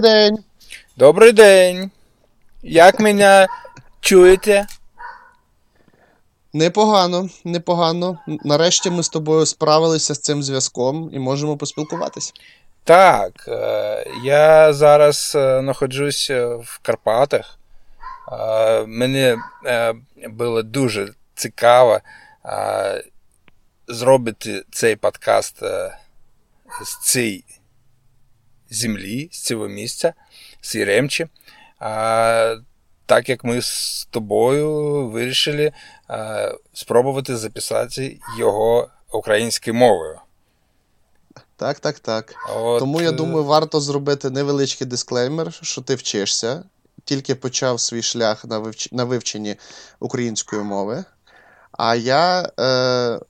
день. Добрий день. Як мене чуєте? Непогано, непогано. Нарешті ми з тобою справилися з цим зв'язком і можемо поспілкуватися. Так, е, я зараз е, знаходжусь в Карпатах. Е, Мені було дуже цікаво зробити цей подкаст з цієї землі, з цього місця, з Єремчі. Так як ми з тобою вирішили спробувати записати його українською мовою. Так, так, так. От... Тому я думаю, варто зробити невеличкий дисклеймер, що ти вчишся, тільки почав свій шлях на вивч... на вивченні української мови. А я е,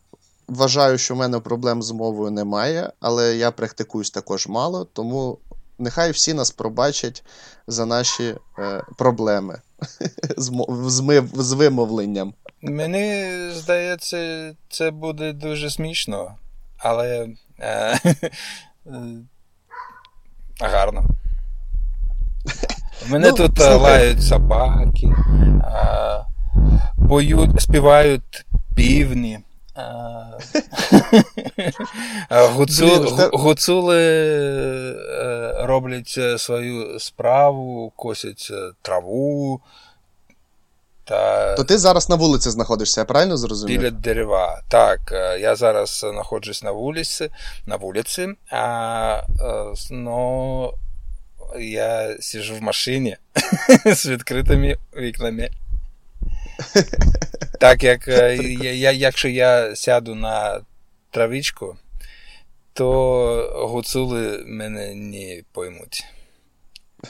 вважаю, що в мене проблем з мовою немає, але я практикуюсь також мало, тому нехай всі нас пробачать за наші е, проблеми з, з, з вимовленням. Мені здається, це буде дуже смішно, але е, гарно. Мене ну, тут слухай. лають собаки, поють, співають півні. Гуцули е, роблять е, свою справу, косять е, траву. Та... То ти зараз на вулиці знаходишся, я правильно зрозумів? Біля дерева. Так, я зараз знаходжусь на вулиці, на вулиці, а но я сижу в машині з відкритими вікнами. Так як е, я, якщо я сяду на травичку, то гуцули мене не поймуть.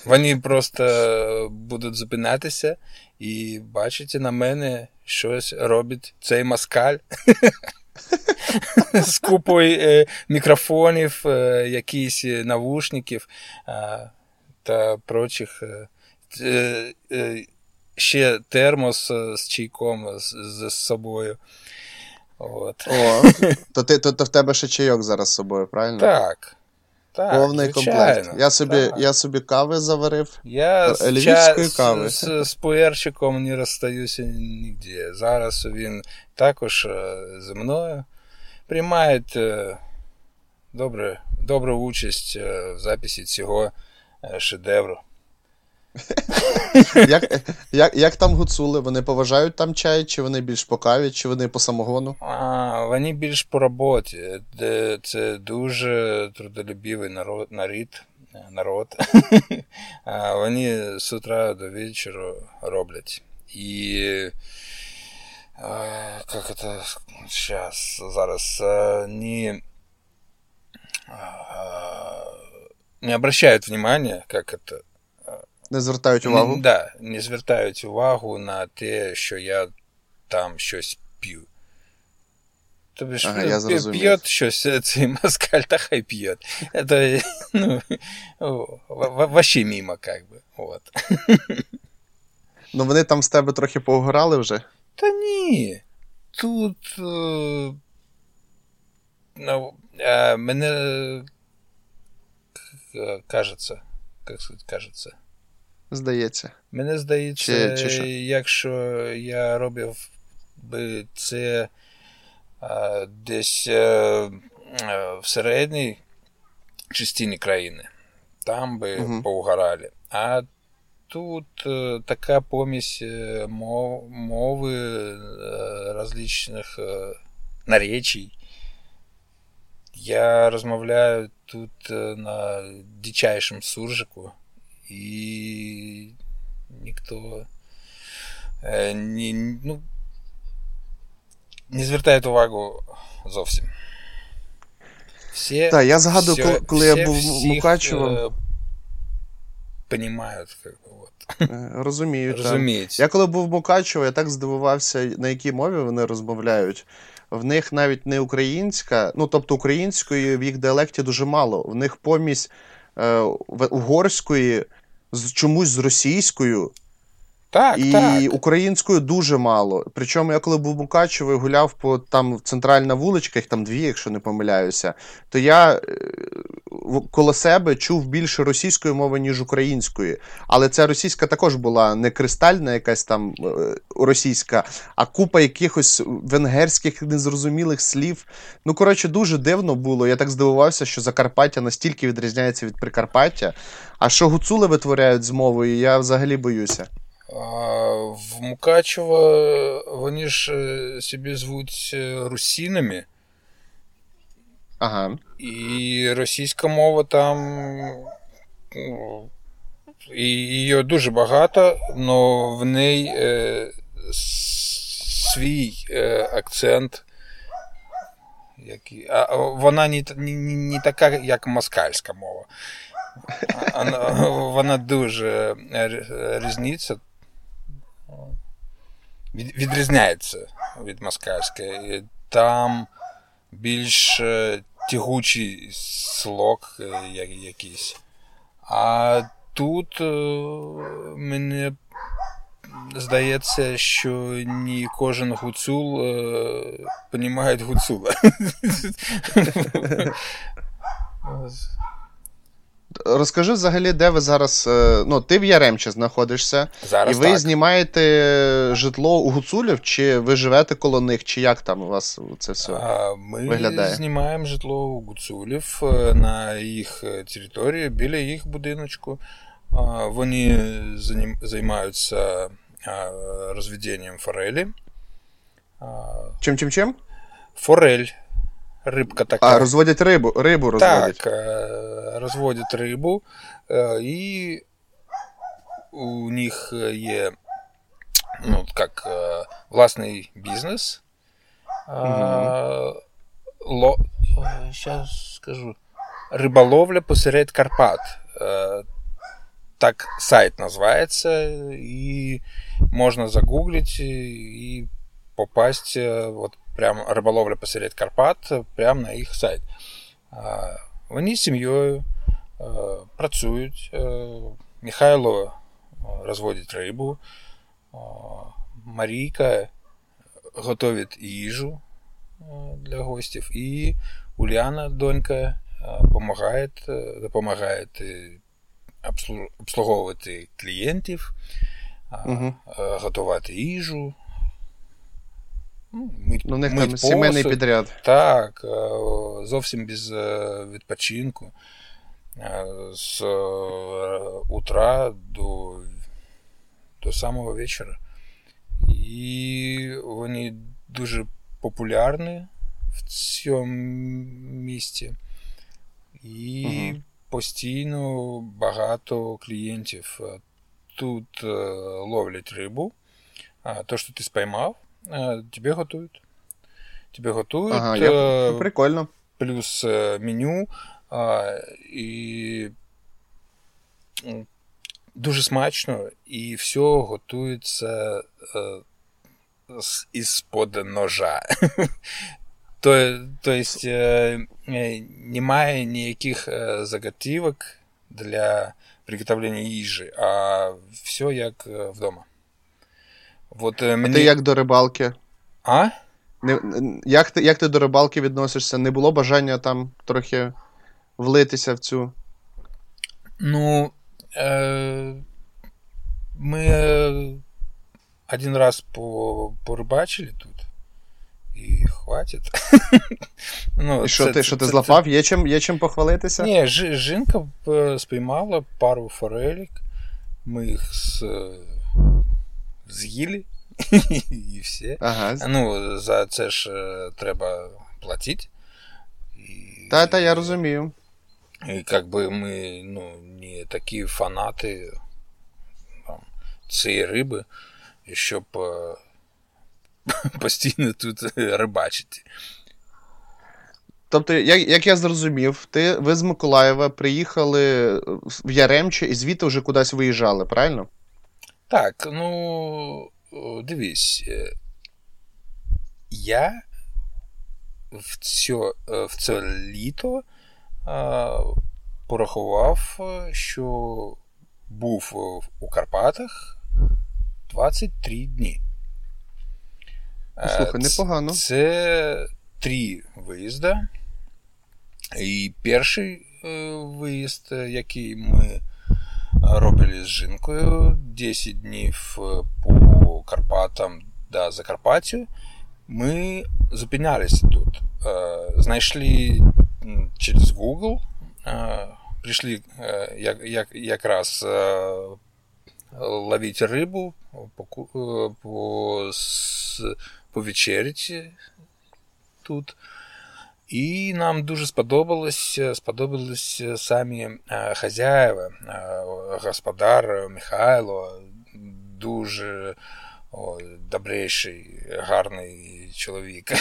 Вони просто будуть зупинятися і бачите на мене щось робить цей маскаль. З купою е, мікрофонів, е, якісь навушників та прочих. Е, е, ще термос е, з чайком з, з собою. От. О, То ти, то, то в тебе ще чайок зараз з собою, правильно? Так. так Повний комплект. Я собі я собі кави заварив. Я з, ча- кави. з, з пуерчиком не розстаюся ніде. Зараз він також е, зі мною приймає е, добре, добру участь в записі цього шедевру. Як як, як там гуцули? Вони поважають там чай, чи вони більш по каві, чи вони по самогону? А, Вони більш по роботі. Це дуже трудолюбивий народ. народ. народ. а Вони з утра до вечора роблять. І як це зараз, зараз не, не обращают внимания, как это не звертають увагу? Не, да, не звертають увагу на те, що я там щось п'ю. Тобі ж ага, п'є щось цей москаль, та хай п'є. Це, ну, вообще мимо, как би. От. Ну вони там з тебе трохи поугорали вже? Та ні. Тут. Е, ну, е, мене кажеться, як сказати, кажеться. Здається. Мене здається, чи, чи якщо я робив би це а, десь а, в середній частині країни, там би угу. поугорали. А тут а, така помість мов, мови различних наречій. Я розмовляю тут на дичайшому суржику. І ніхто е, ні, ну, не звертає увагу зовсім. Всі, Так, я згадую, все, коли, коли я був Мукачево. Е, Понімають, як от. Е, розумію. Розуміють. Я коли був в Мукачево, я так здивувався, на якій мові вони розмовляють. В них навіть не українська, ну тобто української в їх діалекті дуже мало. В них помість е, угорської, з чомусь з російською. Так, і так. українською дуже мало. Причому я коли був Мукачево і гуляв по там центральна вуличка, їх там дві, якщо не помиляюся, то я е, коло себе чув більше російської мови, ніж української. Але ця російська також була не кристальна, якась там е, російська, а купа якихось венгерських незрозумілих слів. Ну, коротше, дуже дивно було. Я так здивувався, що Закарпаття настільки відрізняється від Прикарпаття. А що гуцули витворяють з мовою, я взагалі боюся. В Мукачево вони ж е, собі звуть е, русінами. Ага. І російська мова там. Ну, і її дуже багато, але в неї е, свій е, акцент. Який, а Вона не, не, не така, як москальська мова. Вона, вона дуже різниця відрізняється від москальської. Там більш е, тягучий слог е, якийсь. А тут е, мені здається, що не кожен гуцул понімає гуцула. Розкажи взагалі, де ви зараз. Е, ну, ти в Яремче знаходишся, зараз і ви так. знімаєте житло у гуцулів, чи ви живете коло них, чи як там у вас це все Ми виглядає? знімаємо житло у гуцулів е, на їх е, території, біля їх будиночку. Вони займаються розведенням форелі. Чим чим чим? Форель рибка така. А, розводять рибу, рибу розводять. Так, е, розводять рибу, е, і у них є ну, как, е, власний бізнес. Угу. Ло... Сейчас скажу. Риболовля посеред Карпат. Так сайт називається, і можна загуглить і попасть от прям риболовля посеред Карпат, прямо на їх сайт. Вони з сім'єю працюють. Михайло розводить рибу, Марійка готовить їжу для гостів, і Уляна, донька, допомагає, допомагає обслуговувати клієнтів, угу. готувати їжу. Ну, ну, в них там сімейний підряд. Так, е, зовсім без е, відпочинку. Е, з утра до до самого вечора. І вони дуже популярні в цьому місті. І угу. постійно багато клієнтів тут ловлять рибу. А то, що ти спіймав, тебе готують. Тебе готують. Ага, я... Э, Прикольно. Плюс э, меню. І дуже смачно, і все готується із-под ножа. Тобто немає ніяких заготівок для приготовлення їжі, а все як вдома. От, е, мені... А ти як до рибалки? А? Не, Як ти як ти до рибалки відносишся? Не було бажання там трохи влитися в цю? Ну, е, ми е, один раз по, порибачили тут. І хватить. ну, І що це, ти що ти це, злапав? Це... Є чим є чим похвалитися? Ні, ж, жінка е, спіймала пару форелік. Ми їх з з'їли і все. Ага. Ну, за це ж е, треба платити. І, Та, та, я розумію. І как би ми ну, не такі фанати там, цієї риби, щоб е, постійно тут рибачити. Тобто, як як я зрозумів, ти, ви з Миколаєва приїхали в Яремче і звідти вже кудись виїжджали, правильно? Так, ну, дивись, е, я в це, в це літо порахував, що був у Карпатах 23 дні. Слухай, непогано. Це три виїзди. І перший виїзд, який ми робили з жінкою 10 днів по Карпатам до Закарпаття, ми зупинялися тут. Знайшли через Google, прийшли як, як, якраз ловити рибу, по, по, повечеряти тут. І нам дуже сподобалось, сподобались самі хазяїва, господар Михайло, дуже о, добрейший, гарний чоловік.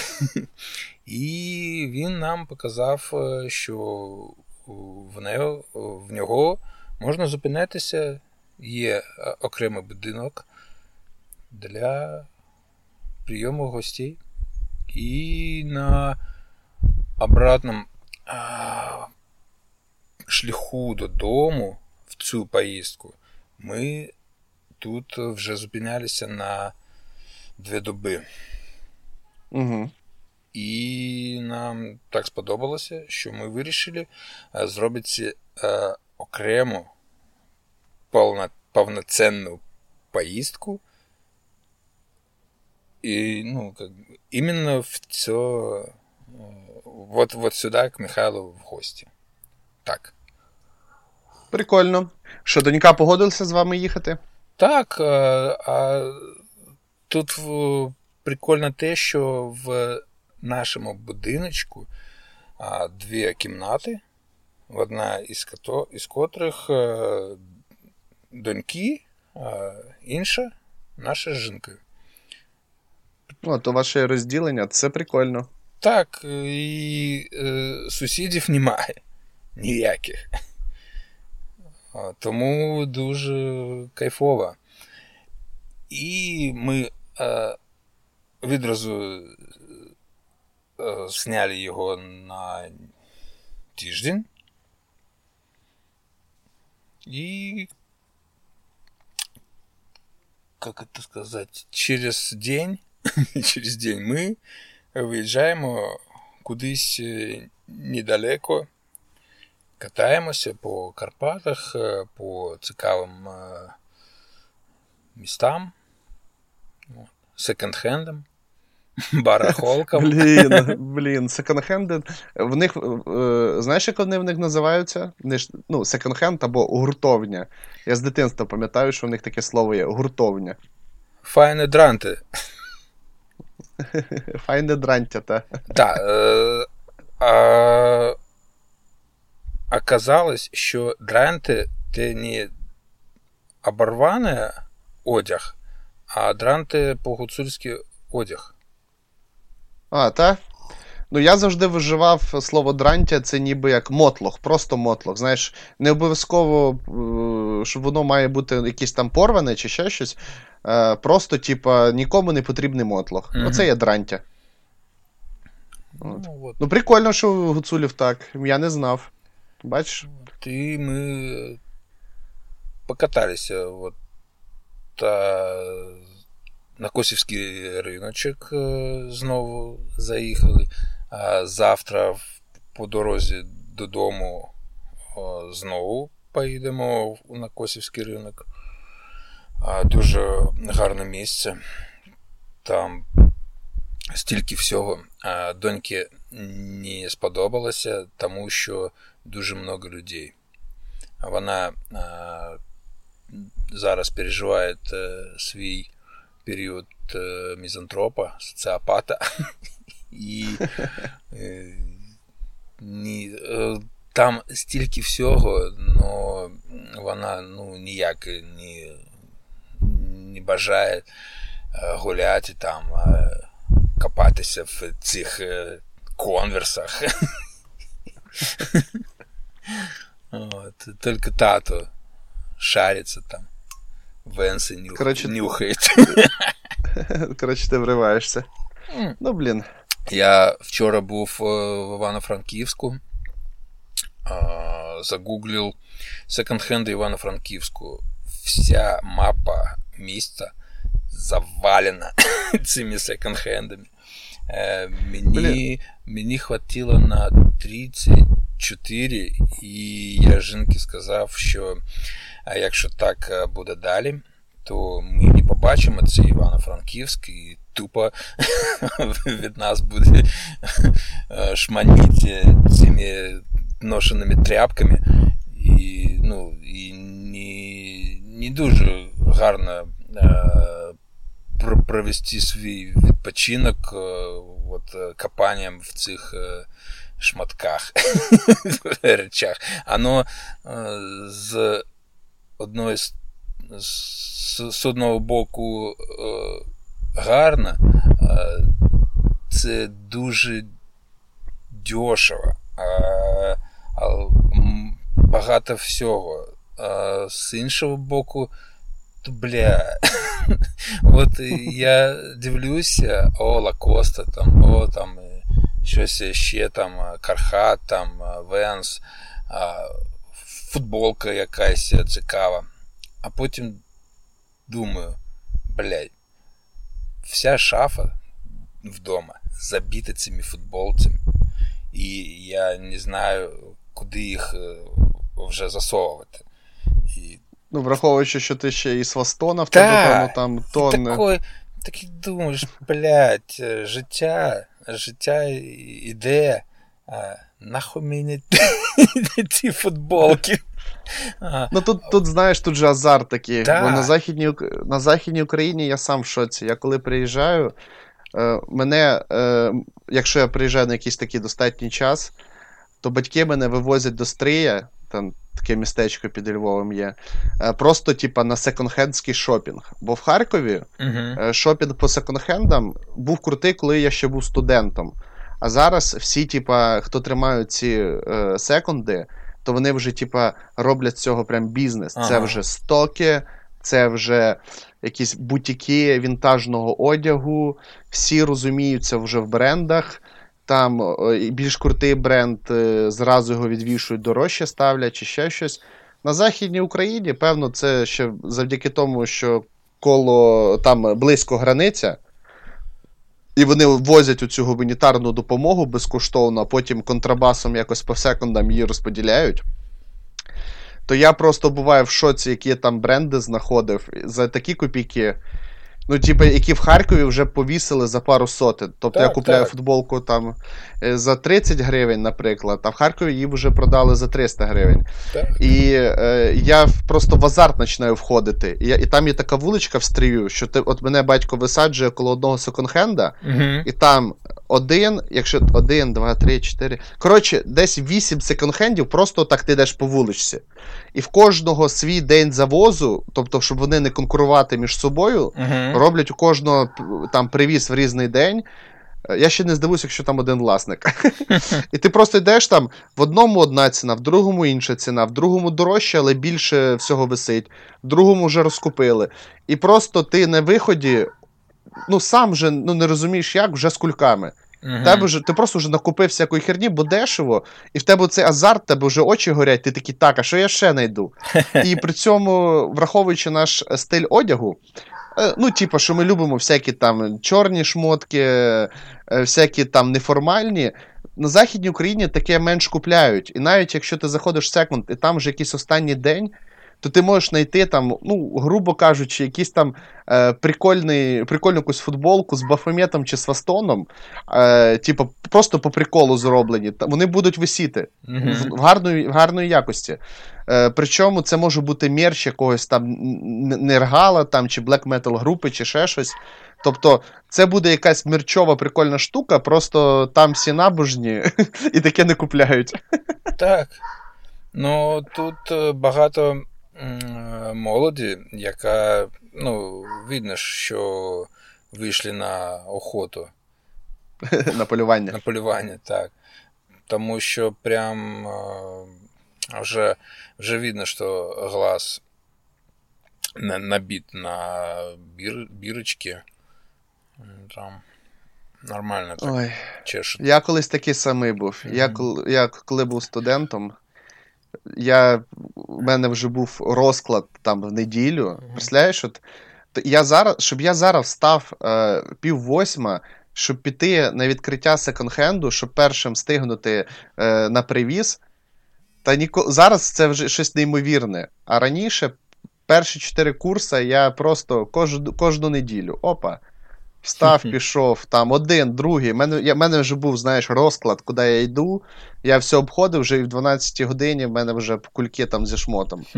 І він нам показав, що в нього, в нього можна зупинитися, є окремий будинок для прийому гостей. І на обратному шляху додому в цю поїздку ми тут вже зупинялися на дві доби. Угу. І нам так сподобалося, що ми вирішили зробити окрему повноцінну поїздку. И, ну, как именно в це, вот, вот сюди, к Михайлу в гості. Так. Прикольно. Що, донька погодилася з вами їхати? Так. А, а Тут прикольно те, що в нашому будиночку а, дві кімнати, одна із кото, із котрих а, доньки, а інша наша з жінкою. О, то ваше розділення це прикольно. Так, і е, сусідів немає ніяких. Тому дуже кайфово. І ми е, відразу е, зняли його на тиждень. І, как это сказать, через день через день ми виїжджаємо кудись недалеко, катаємося по Карпатах, по цікавим містам, секонд-хендам. Барахолкам. Блін, блін, секонд-хенди. В них, знаєш, як вони в них називаються? Ну, секонд-хенд або гуртовня. Я з дитинства пам'ятаю, що в них таке слово є гуртовня. Файне дранти. Файне дрантя, та. Так. А, Оказалось, що дранти це не оборваний одяг, а дранти по-гуцульськи одяг. А, так? Ну, я завжди виживав слово дрантя, це ніби як мотлох, просто мотлох. Знаєш, не обов'язково, е, що воно має бути якесь там порване чи ще щось. Е, просто, типа, нікому не потрібний мотлох. Mm-hmm. Оце є дрантя. От. Ну, от. ну, прикольно, що гуцулів так. Я не знав. Бачиш? І ми покаталися от, та, на Косівський риночок е, знову заїхали. А завтра по дорозі додому знову поїдемо на Косівський ринок. Дуже гарне місце. Там стільки всього. Доньки не сподобалося, тому що дуже много людей. Вона зараз переживає е, свій період е, мізантропа, соціопата. І ні, е, там стільки всього, але вона ну, ніяк не, не бажає е, гуляти там, е, копатися в цих конверсах. От, Тільки тато шариться там. Венси нюх... Короче, нюхають. Коротше, ти вриваєшся. Mm. Ну, блін. Я вчора був в Івано-Франківську, загуглив секонд-хенди Івано-Франківську. Вся мапа міста завалена цими секонд-хендами. Е, мені, мені хватило на 34, і я жінки сказав, що якщо так буде далі, то ми не побачимо цей Івано-Франківськ і тупо від нас буде шманіти цими ношеними тряпками. І ну, і не, не дуже гарно провести свій відпочинок от, копанням в цих шматках речах. Оно з одної з, з одного боку гарно, це дуже дешево. Багато всього. А з іншого боку, то бля. От я дивлюся, о, Лакоста, там, о, там щось ще там, Кархат, там, Венс, футболка якась цікава. А потім думаю, блядь, вся шафа вдома забита цими футболцями. І я не знаю, куди їх вже засовувати. І Ну, враховуючи, що ти ще і свастона в тебе, певно, там тонни. Такой, такий думаєш, блядь, життя, життя іде. А, нахуй мені ці футболки. Ну тут, тут, знаєш, тут же азарт такий. Да. Бо на Західній на Західній Україні я сам в шоці. Я коли приїжджаю, е, мене, е, якщо я приїжджаю на якийсь такий достатній час, то батьки мене вивозять до Стрия, там таке містечко під Львовом є. Е, просто, типа, на секонд-хендський шопінг. Бо в Харкові uh-huh. шопінг по секонд-хендам був крутий, коли я ще був студентом. А зараз всі, типа, хто тримають ці е, секунди, то вони вже, типа, роблять з цього прям бізнес. Ага. Це вже стоки, це вже якісь бутіки вінтажного одягу, всі розуміються вже в брендах. Там більш крутий бренд, е, зразу його відвішують дорожче ставлять чи ще щось. На Західній Україні, певно, це ще завдяки тому, що коло там близько границя, і вони возять оцю гуманітарну допомогу безкоштовно, а потім контрабасом якось по секундам її розподіляють. То я просто буваю в шоці, які там бренди знаходив за такі копійки. Ну, типу, які в Харкові вже повісили за пару сотень. Тобто так, я купляю так. футболку там е, за 30 гривень, наприклад, а в Харкові її вже продали за 300 гривень. Так. І е, я просто в азарт починаю входити. І, і там є така вуличка в стрію, що ти, от мене батько висаджує коло одного секонд-хенда, угу. і там один, якщо один, два, три, чотири. Коротше, десь вісім секонд-хендів, просто так ти йдеш по вуличці. І в кожного свій день завозу, тобто, щоб вони не конкурувати між собою, uh-huh. роблять у кожного там привіз в різний день. Я ще не здивуюся, якщо там один власник. І ти просто йдеш там в одному одна ціна, в другому інша ціна, в другому дорожче, але більше всього висить, в другому вже розкупили. І просто ти на виході ну сам же ну, не розумієш, як вже з кульками. Uh-huh. Тебе вже, Ти просто вже накупив всякої херні, бо дешево, і в тебе цей азарт, тебе вже очі горять, ти такий, так, а що я ще знайду? І при цьому, враховуючи наш стиль одягу, е, ну, типу, що ми любимо всякі там чорні шмотки, е, всякі там неформальні. На Західній Україні таке менш купляють. І навіть якщо ти заходиш в секунд, і там вже якийсь останній день, то ти можеш знайти там, ну, грубо кажучи, якийсь там е, прикольний, прикольну якусь футболку з бафометом чи з фастоном, е, типу, просто по приколу зроблені. Вони будуть висіти mm-hmm. в, в гарної, в гарної якості. Е, Причому це може бути мерч якогось там нергала там, чи black metal групи, чи ще щось. Тобто, це буде якась мерчова прикольна штука, просто там всі набожні і таке не купляють. Так. Ну тут е, багато молоді, яка, ну, видно, що вийшли на охоту. На полювання. На полювання, так. Тому що прям вже вже видно, що глаз набит на бір, бірочки. Там нормально так Ой. чешуть. Я колись такий самий був. Mm-hmm. Я, я коли був студентом, я, У мене вже був розклад там в неділю. Представляєш, от я зараз, щоб я зараз встав е, пів восьма, щоб піти на відкриття секонд-хенду, щоб першим стигнути е, на привіз. Та ніко... зараз це вже щось неймовірне. А раніше, перші чотири курси, я просто кожну, кожну неділю. Опа. Встав, пішов, там один, другий. У мене я, мене вже був, знаєш, розклад, куди я йду. Я все обходив вже і в 12 годині в мене вже кульки там зі шмотом.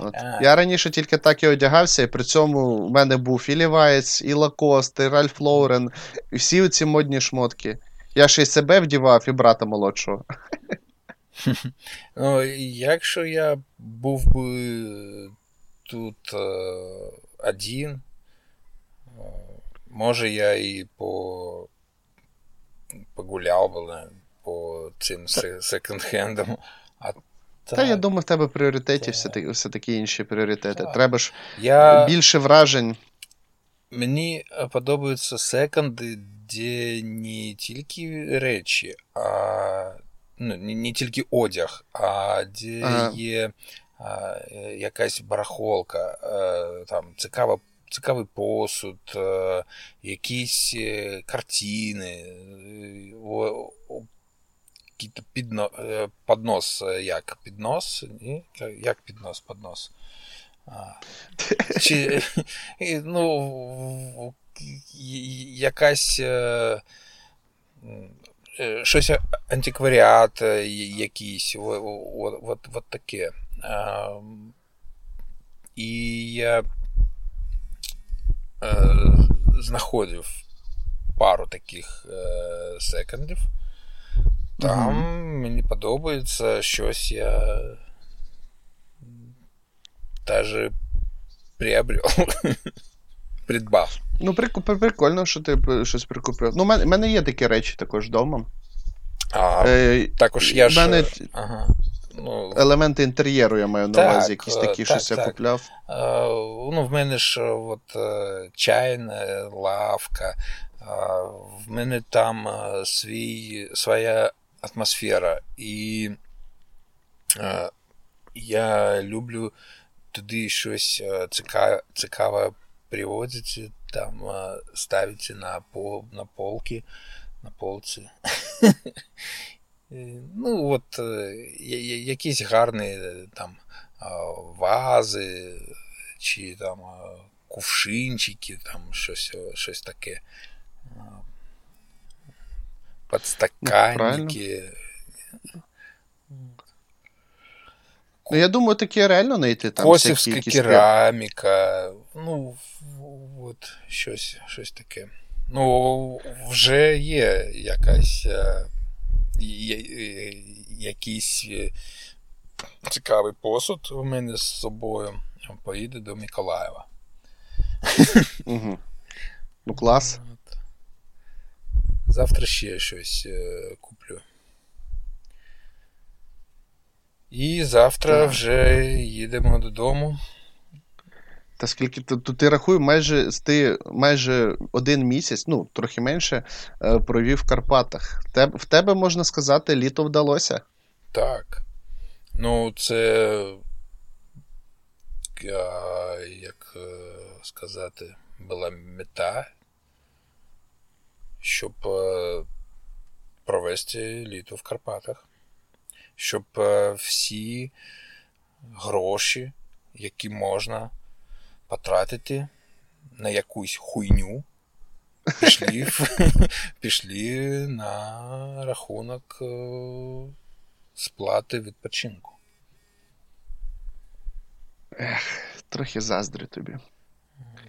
От. Я раніше тільки так і одягався, і при цьому в мене був і Лівайц, і Лакост, і Ральф Лоурен, і всі ці модні шмотки. Я ще й себе вдівав, і брата молодшого. Ну, Якщо я був би тут е, один, може я і по погуляв би по цим секонд-хендам. А та, Та я думаю, в тебе в пріоритеті все-таки все такі інші пріоритети. Так. Треба ж я... більше вражень. Мені подобаються секонди, де не тільки речі, а ну, не, не тільки одяг, а де ага. є а, якась барахолка, а, там цікава. Цікавий посуд, якісь картини, підно, поднос, як піднос? Ні? Як піднос, поднос? Чи, ну, якась щось антикваріат якийсь, от, от, от таке. А, і е, знаходив пару таких е, секондів. Там угу. мені подобається щось я даже приобрел. Придбав. Ну, прикольно, що ти щось прикупив. Ну, в мене є такі речі також вдома. А, е, Також я ж. Мене... Ага. Ну, Елементи інтер'єру я маю на увазі, якісь такі, так, щось так. я купляв. А, ну, В мене ж от, е, чайна лавка, а, в мене там е, свій, своя атмосфера. І а, я люблю туди щось цікаве, цікаве приводити, там ставити на пол, на полки, на полці. Ну, от якісь гарні там вази, чи там кувшинчики, там щось щось таке. Подстаканники. Ну, я думаю, таке реально знайти там. Косівська кераміка. Ну, от щось щось таке. Ну, вже є якась якийсь цікавий посуд у мене з собою. Поїде до Миколаєва. Угу. Ну, клас. Завтра ще щось куплю. І завтра вже їдемо додому. Та скільки то, то ти рахуй, майже ти майже один місяць, ну, трохи менше, е, провів в Карпатах. Теб, в тебе, можна сказати, літо вдалося? Так. Ну, це. Як е, сказати, була мета, щоб е, провести літо в Карпатах щоб е, всі гроші, які можна потратити на якусь хуйню, пішли пішли на рахунок е, сплати відпочинку. Ех, трохи заздрю тобі.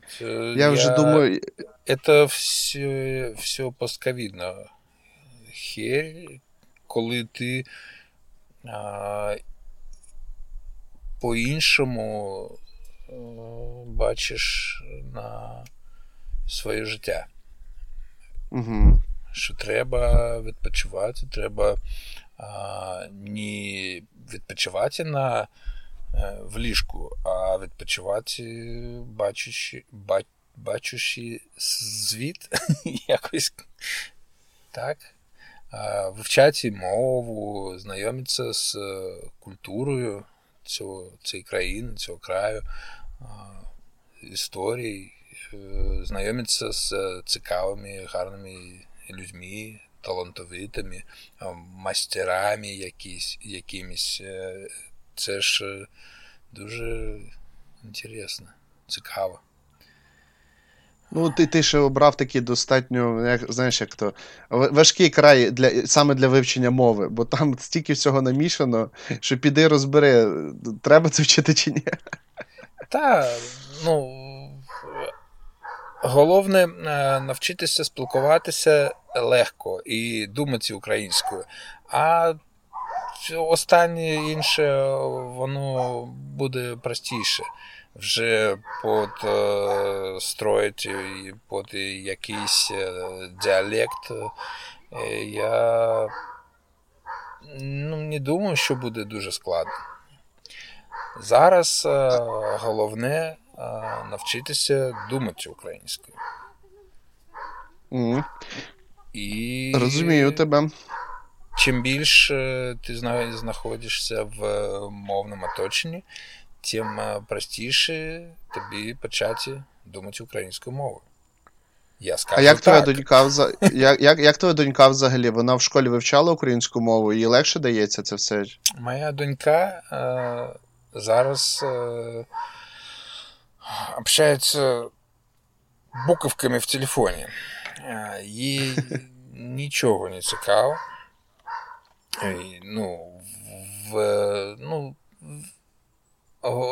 Це, я, я вже думаю. Це все все постковідно. Херь, коли ти а, по-іншому е, бачиш на своє життя. Угу. Що треба відпочивати, треба а, не відпочивати на е, в ліжку, а відпочивати, бачучи, бачучи звіт якось так вивчати мову, знайомитися з е, культурою цього, цієї країни, цього краю, історій, е, знайомитися з цікавими, гарними людьми, талантовитими, мастерами якісь, якимись. Це ж дуже інтересно, цікаво. Ну, ти ти ще обрав такий достатньо, як, знаєш, як то важкий край для саме для вивчення мови, бо там стільки всього намішано, що піди розбери, треба це вчити чи ні. Так, ну головне е, навчитися спілкуватися легко і думати українською. А останнє інше, воно буде простіше вже подстроїть під якийсь діалект. Я ну, не думаю, що буде дуже складно. Зараз головне навчитися думати українською. Mm. І... Розумію тебе. Чим більше ти знаходишся в мовному оточенні, тим простіше тобі почати думати українською мовою. Я скажу А як так. твоя донька як, як, як твоя донька взагалі? Вона в школі вивчала українську мову, їй легше дається це все? Моя донька е, зараз е, общається буковками в телефоні. Е, їй нічого не цікаво. Ну, в, ну,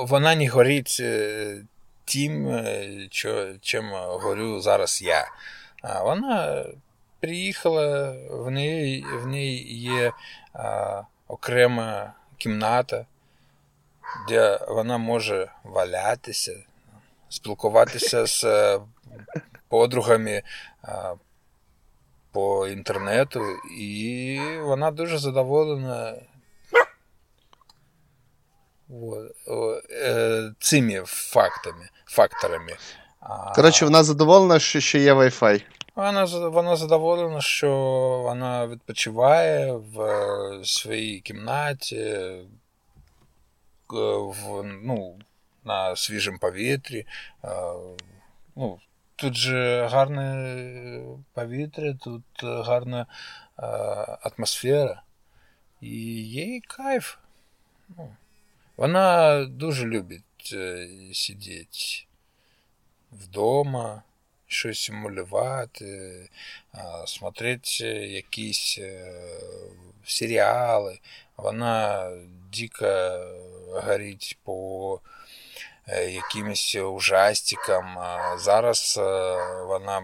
вона не горить е, тим, е, чим горю зараз я. Вона приїхала, в неї в неї є а, окрема кімната, де вона може валятися, спілкуватися з е, подругами по інтернету, і вона дуже задоволена Е, цими фактами, факторами. Коротше, вона задоволена, що ще є Wi-Fi. Вона вона задоволена, що вона відпочиває в е, своїй кімнаті, е, в, ну, на свіжому повітрі. Ну, Тут же гарне повітря, тут гарна атмосфера. І їй кайф. Ну, вона дуже любить е, сидіти вдома, щось малювати, смотрети якісь е, серіали. Вона дико горить по е, якимось ужастикам. Зараз вона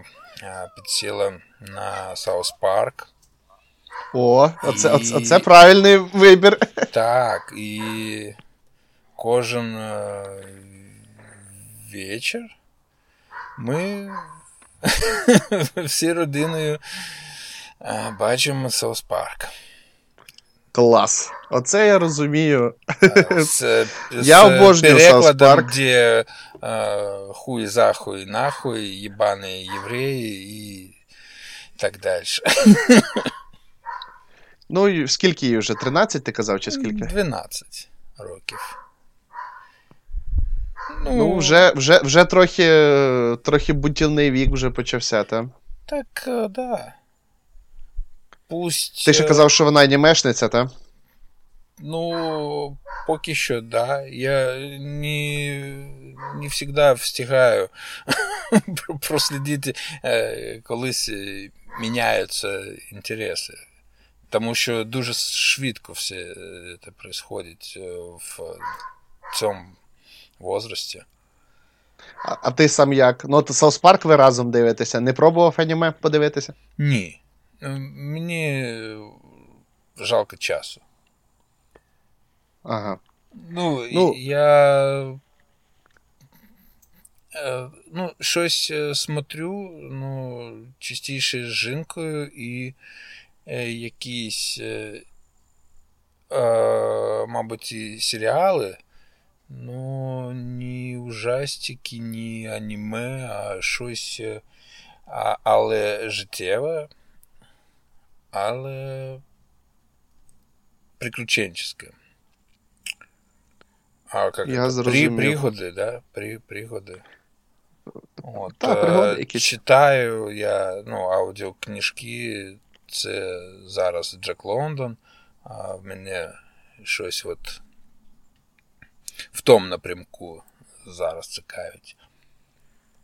підсіла на Саус Парк. О, оце, і... оце, оце правильний вибір. Так, і кожен вечір ми всі родиною бачимо Соус Парк. Клас. Оце я розумію. З, я обожнюю Саус Парк. де uh, хуй захуй нахуй, єбані євреї і так далі. Ну, скільки їй вже? 13 ти казав, чи скільки? 12 років. Ну, ну вже вже, вже трохи трохи бутівний вік вже почався, так? Так, так. Да. Пусть... Ти ще казав, що вона анімешниця, так? Ну, поки що, да. Я не, не завжди встигаю прослідити, колись міняються інтереси. Тому що дуже швидко все це відбувається в цьому возрасті. А а ти сам як? Ну, то Саус Парк ви разом дивитеся. Не пробував аніме подивитися? Ні. Мені жалко часу. Ага. Ну, ну... я. Ну, щось смотрю, ну, частіше з жінкою і е, якісь, е, е, мабуть, серіали. Ну, ні ужастики, ні аніме, а щось, а, але життєве, але приключенческе. А как Я это? При, пригоди, да? При, пригоди. От, Та, пригоди е, якісь. Читаю я ну, аудіокнижки, це зараз Джек Лондон, а в мене щось от в тому напрямку зараз цікавить.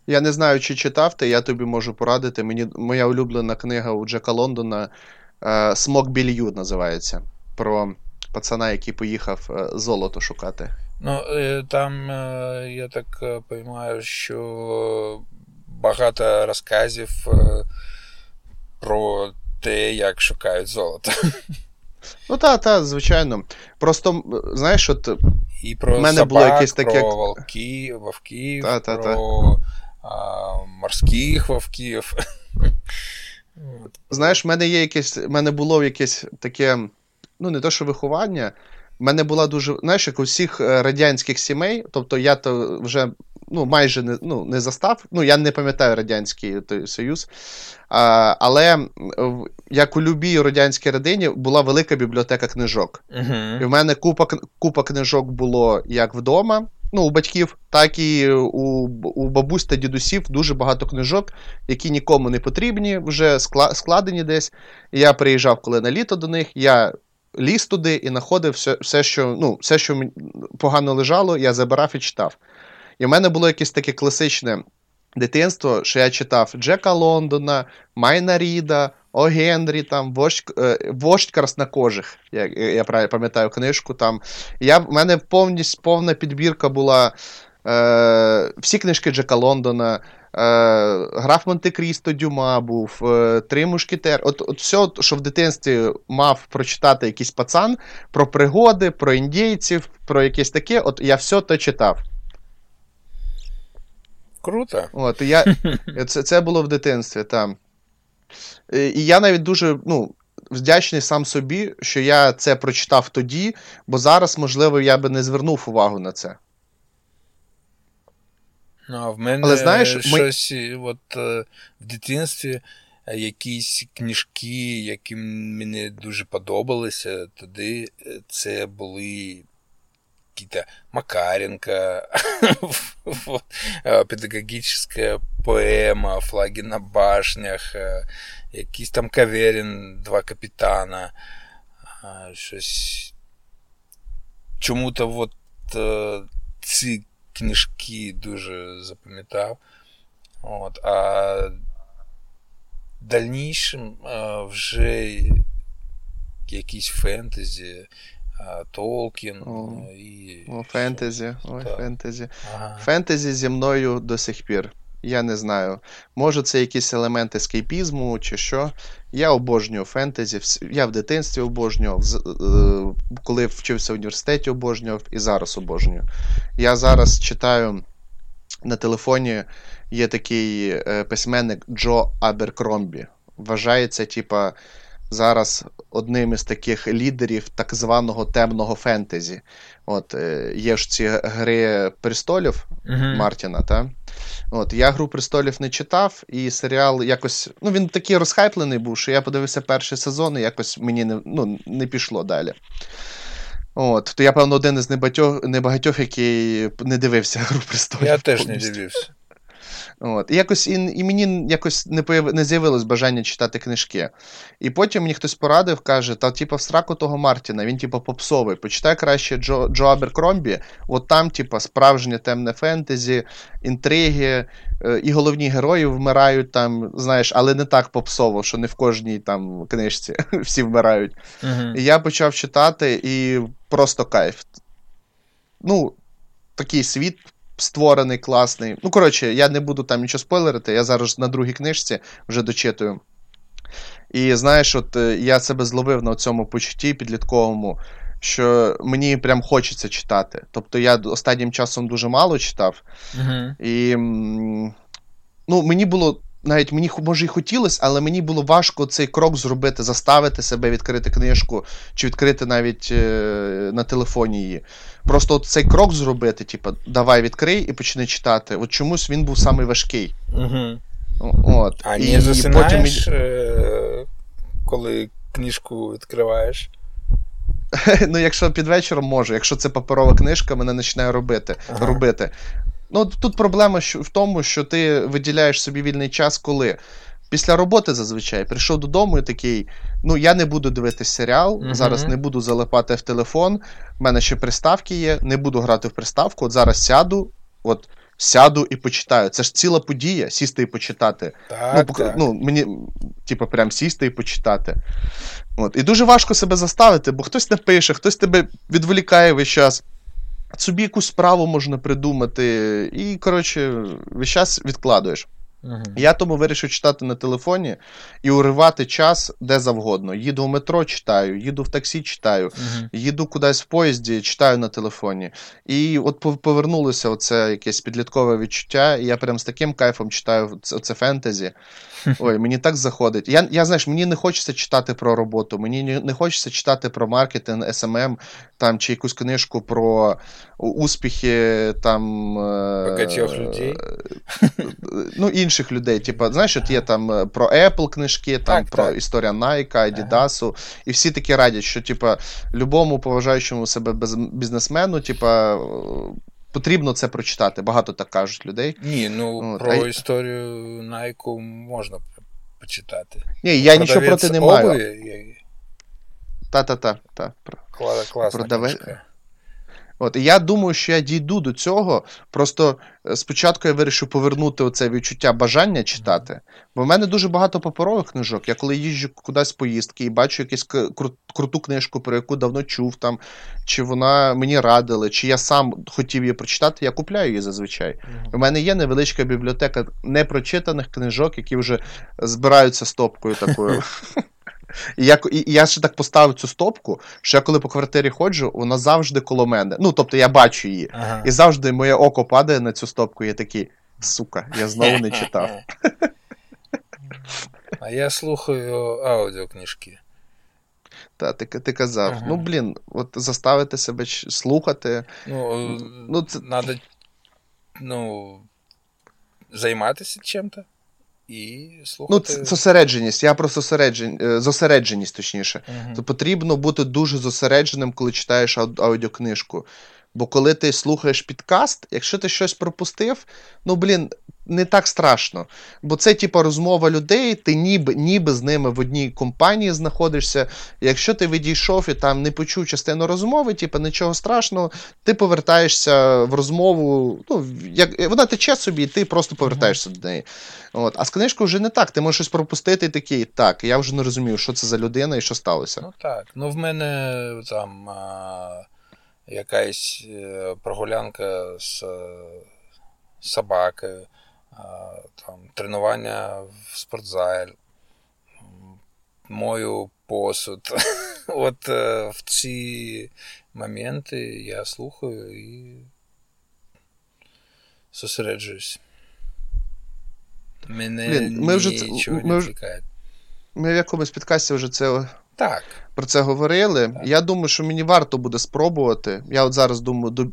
Я не знаю, чи читав ти, я тобі можу порадити. Мені моя улюблена книга у Джека Лондона е, Смок Білью називається. Про пацана, який поїхав е, золото шукати. Ну, е, там, я так розумію, що багато розказів про те, як шукають золото. Ну так, так, звичайно. Просто, знаєш, от І про В мене собак, було якесь таке- про волків, вовків, Та, та, та. про морських вовків. Знаєш, в мене є якесь, в мене було якесь таке, ну не то, що виховання. В мене була дуже, знаєш, як у всіх е, радянських сімей, тобто я то вже ну, майже не, ну, не застав, ну я не пам'ятаю Радянський той, Союз. А, але як у любій радянській родині була велика бібліотека книжок. І Угу. в мене купа, купа книжок було як вдома, ну, у батьків, так і у, у бабусь та дідусів дуже багато книжок, які нікому не потрібні, вже скла- складені десь. Я приїжджав коли на літо до них, я ліз туди і знаходив все, все, що, ну, все, що погано лежало, я забирав і читав. І в мене було якесь таке класичне дитинство, що я читав Джека Лондона, Майна Ріда, О Генрі, там, Вождь, е, Вождь краснокожих. Я, я правильно пам'ятаю книжку там. Я, в мене повністю повна підбірка була. Е, всі книжки Джека Лондона, е, Граф Монте-Крісто Дюма був, е, Три мушкетер. От, от все, що в дитинстві мав прочитати якийсь пацан про пригоди, про індійців, про якесь таке, от я все то читав. Круто. От, і я, це, це було в дитинстві, там. І я навіть дуже ну, вдячний сам собі, що я це прочитав тоді, бо зараз, можливо, я би не звернув увагу на це. Ну, а в мене Але знаєш, щось е, от, е, в дитинстві е, якісь книжки, які мені дуже подобалися, тоді це були какие-то Макаренко, вот, е, педагогическая поема, флаги на башнях, е, якийсь там Каверін, два капітана, а, щось. Чому-то от е, ці книжки дуже запам'ятав. От, а дальнішим е, вже якісь фентезі, е, Толкін О, е, і. О, фентезі, ой, Так. фентезі. Ага. Фентезі зі мною до сих пір. Я не знаю. Може, це якісь елементи ескейпізму чи що. Я обожнюю фентезі. Я в дитинстві обожнював, е, коли вчився в університеті, обожнював і зараз обожнюю. Я зараз читаю на телефоні є такий е, письменник Джо Аберкромбі. Вважається, типа, зараз одним із таких лідерів так званого темного фентезі. От, е, є ж ці гри престолів Мгм. Мартіна, та? От, я Гру престолів не читав, і серіал якось. Ну, він такий розхайплений був, що я подивився перший сезон, і якось мені не, ну, не пішло далі. От, то я, певно, один із небагатьох, небагатьох, який не дивився Гру престолів. Я теж не дивився. От. І, якось, і, і мені якось не, появ... не з'явилось бажання читати книжки. І потім мені хтось порадив, каже: та типа в сраку того Мартіна, він типа попсовий. Почитай краще Джо, Джо Аберкромбі, от там, типа, справжнє темне фентезі, інтриги, е, і головні герої вмирають там, знаєш, але не так попсово, що не в кожній там книжці всі вмирають. Мгм. І я почав читати, і просто кайф. Ну, такий світ створений, класний. Ну, коротше, я не буду там нічого спойлерити, я зараз на другій книжці вже дочитую. І знаєш, от е, я себе зловив на цьому почутті підлітковому, що мені прям хочеться читати. Тобто я останнім часом дуже мало читав, Мгм. і ну, мені було. Навіть мені може і хотілося, але мені було важко цей крок зробити, заставити себе відкрити книжку, чи відкрити навіть е, на телефоні її. Просто от цей крок зробити, типу, давай відкрий і почни читати. От чомусь він був самий важкий. О- От. А І не засинаєш, мені- е, коли книжку відкриваєш? ну, якщо під вечором можу, якщо це паперова книжка, мене починає робити. Ага. робити. Ну, тут проблема в тому, що ти виділяєш собі вільний час, коли. Після роботи зазвичай прийшов додому і такий: ну, я не буду дивитися серіал, uh-huh. зараз не буду залипати в телефон, в мене ще приставки є, не буду грати в приставку. От зараз сяду, от сяду і почитаю. Це ж ціла подія, сісти і почитати. Так, ну, так. ну, мені, типу, прям сісти і почитати. От. І дуже важко себе заставити, бо хтось не пише, хтось тебе відволікає весь час. Собі якусь справу можна придумати, і, коротше, весь час відкладуєш. Угу. Я тому вирішив читати на телефоні і уривати час де завгодно. Їду в метро, читаю, їду в таксі, читаю, угу. їду кудись в поїзді, читаю на телефоні. І от повернулося оце якесь підліткове відчуття, і я прям з таким кайфом читаю це, це фентезі. Ой, мені так заходить. Я, я знаєш, мені не хочеться читати про роботу, мені не хочеться читати про маркетинг, SMM, там, чи якусь книжку про успіхи там. Багатьох людей. Ну, інших людей. Типу, знаєш, от є там е, про Apple книжки, там так, про так. історія Nike, Adidas, ага. і всі такі радять, що типу, любому поважаючому себе бізнесмену, типу, потрібно це прочитати. Багато так кажуть людей. Ні, ну От, про а... історію Найку можна почитати. Ні, я Продавець нічого проти не маю. Та-та-та. та. Класна Продавець. От, і я думаю, що я дійду до цього. Просто е, спочатку я вирішив повернути оце відчуття бажання читати. Бо в мене дуже багато паперових книжок. Я коли їжджу кудись поїздки і бачу якусь кру- круту книжку, про яку давно чув, там, чи вона мені радили, чи я сам хотів її прочитати, я купляю її зазвичай. У мене є невеличка бібліотека непрочитаних книжок, які вже збираються стопкою такою. І я і я ще так поставив цю стопку, що я коли по квартирі ходжу, вона завжди коло мене. Ну, тобто я бачу її. Ага. І завжди моє око падає на цю стопку, і я такий, сука, я знову не читав. А я слухаю аудіокнижки. Та, ти ти казав. Ага. Ну, блін, от заставити себе слухати. Ну, ну це... надо, ну, займатися чим-то. І слухати... Ну, зосередженість. Я про зосереджен... зосередженість, точніше. Uh-huh. То потрібно бути дуже зосередженим, коли читаєш аудіокнижку. Бо коли ти слухаєш підкаст, якщо ти щось пропустив, ну блін, не так страшно. Бо це, типу, розмова людей, ти ніби ніби з ними в одній компанії знаходишся. Якщо ти відійшов і там не почув частину розмови, типу, нічого страшного, ти повертаєшся в розмову. ну, як, Вона тече собі, і ти просто повертаєшся mm-hmm. до неї. От. А з книжкою вже не так. Ти можеш щось пропустити і такий, так, я вже не розумію, що це за людина і що сталося. Ну так. Ну, в мене там. А якась е, прогулянка з собакою, там, тренування в спортзалі, мою посуд. От е, в ці моменти я слухаю і зосереджуюсь. Мене Блін, ми вже нічого ми, не відвлікає. Ми в якомусь підкасті вже це так. Про це говорили. Так. Я думаю, що мені варто буде спробувати. Я от зараз думаю, до,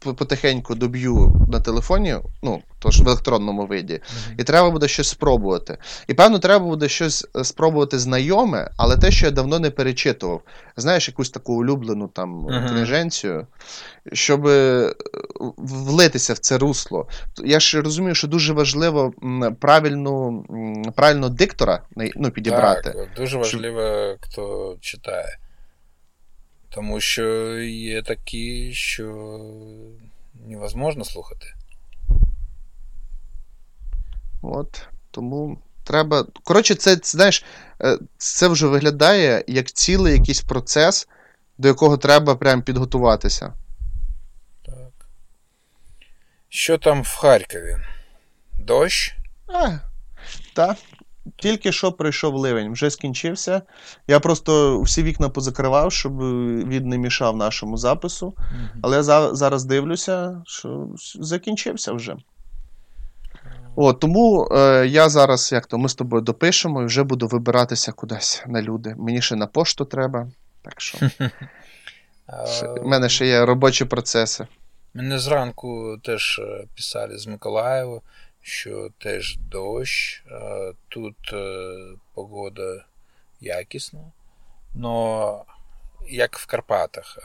потихеньку доб'ю на телефоні, ну, тож в електронному виді, mm-hmm. і треба буде щось спробувати. І певно, треба буде щось е, спробувати знайоме, але те, що я давно не перечитував. Знаєш, якусь таку улюблену там mm-hmm. книженцію, щоб е, влитися в це русло. Я ж розумію, що дуже важливо правильну, правильно диктора ну, підібрати. Так, Дуже важливо, хто читає. Тому що є такі, що невозможно слухати. От. Тому треба. Коротше, це, знаєш, це вже виглядає як цілий якийсь процес, до якого треба прям підготуватися. Так. Що там в Харкові? Дощ? А, так. Тільки що прийшов ливень, вже скінчився. Я просто всі вікна позакривав, щоб він не мішав нашому запису. Але я за, зараз дивлюся, що закінчився вже. О, тому е, я зараз, як то, ми з тобою допишемо і вже буду вибиратися кудись на люди. Мені ще на пошту треба. Так що. У мене ще є робочі процеси. Мене зранку теж писали з Миколаєва що теж дощ, тут погода якісна, но як в Карпатах,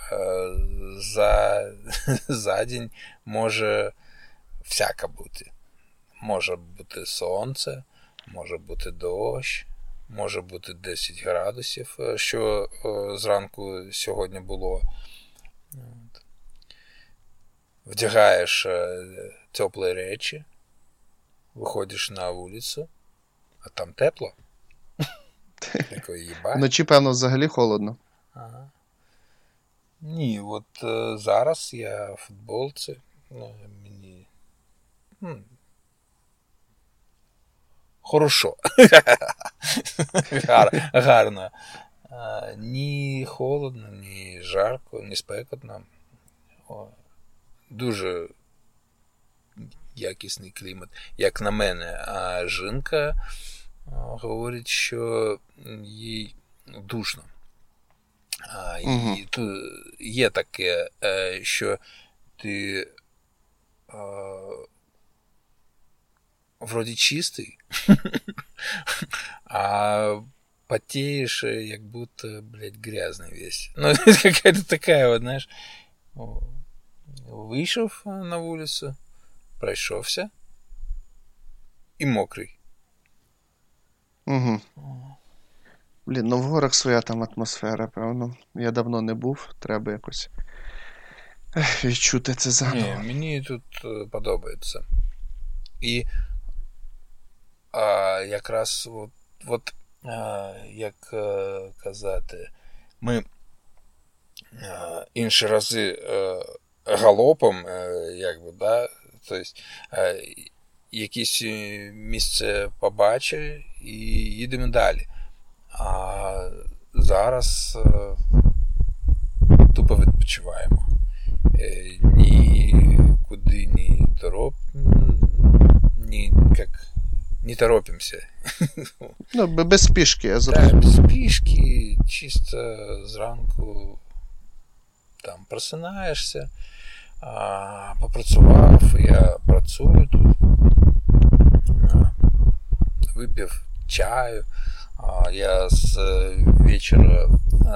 за, за день може всяке бути. Може бути сонце, може бути дощ, може бути 10 градусів, е, що е, зранку сьогодні було. Вдягаєш е, теплі речі, виходиш на вулицю, а там тепло. Вночі, певно, взагалі холодно. Ага. Ні, от е, зараз я в футболці. Ну, мені. М, Хорошо. Гар, гарно. А, ні холодно, ні жарко, ні спекотно. О, дуже якісний клімат, як на мене. А жінка а, говорить, що їй душно. А, Мгм. І тут є таке, е, що ти е, вроді чистий, а потеешь, э, як будто, блядь, грязный весь. Ну, это какая-то такая вот, знаешь, о, вийшов на вулицю, пройшовся і мокрий. Угу. Блін, ну в горах своя там атмосфера, певно. Я давно не був, треба якось відчути це Ні, мені тут е, подобається. І а, якраз от, от а, як е, казати, ми а, інші рази е, галопом, е, якби, да, тобто, е, якесь е, місце побачили і їдемо далі. А зараз е, тупо відпочиваємо. Е, Нікуди не тороп... Ні, як... не торопимося. Ну, без спішки, я Так, без спішки, чисто зранку там просинаєшся, попрацював, я працюю тут, а, випив чаю, я з е, вечора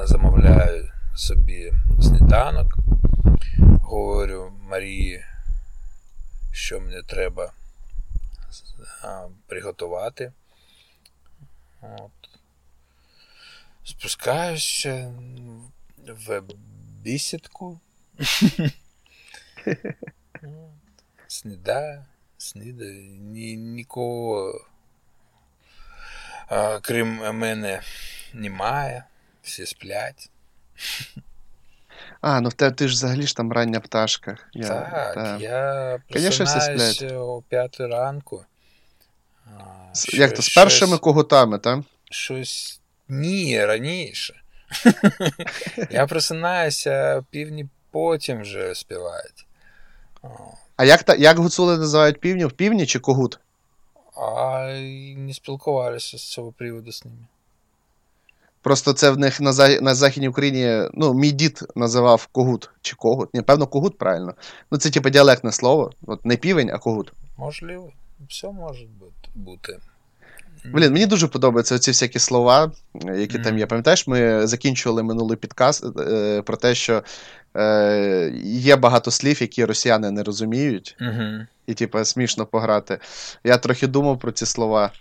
замовляю собі сніданок, говорю Марії, що мені треба приготувати. От. Спускаюся в бісідку. Снідаю, снідаю. Ні, нікого, а, крім мене, немає. Всі сплять. А, ну в тебе ти ж взагалі ж там рання пташка. Я, так, та. я сплять. о п'ятій ранку. А, С- що- Як то, з першими щось- когутами, так? щось ні, раніше. Я просинаюся, півні потім вже співають. А як, та, як гуцули називають півнів? Півні чи когут? А не спілкувалися з цього приводу з ними. Просто це в них на, за- на Західній Україні, ну, мій дід називав когут чи когут. Ні, певно, когут правильно. Ну, це типу діалектне слово. От не півень, а когут. Можливо, все може бути. Блін, мені дуже подобаються ці всякі слова, які там є. Пам'ятаєш, ми закінчували минулий підказ е, про те, що е, є багато слів, які росіяни не розуміють, Угу. і, типу, смішно пограти. Я трохи думав про ці слова.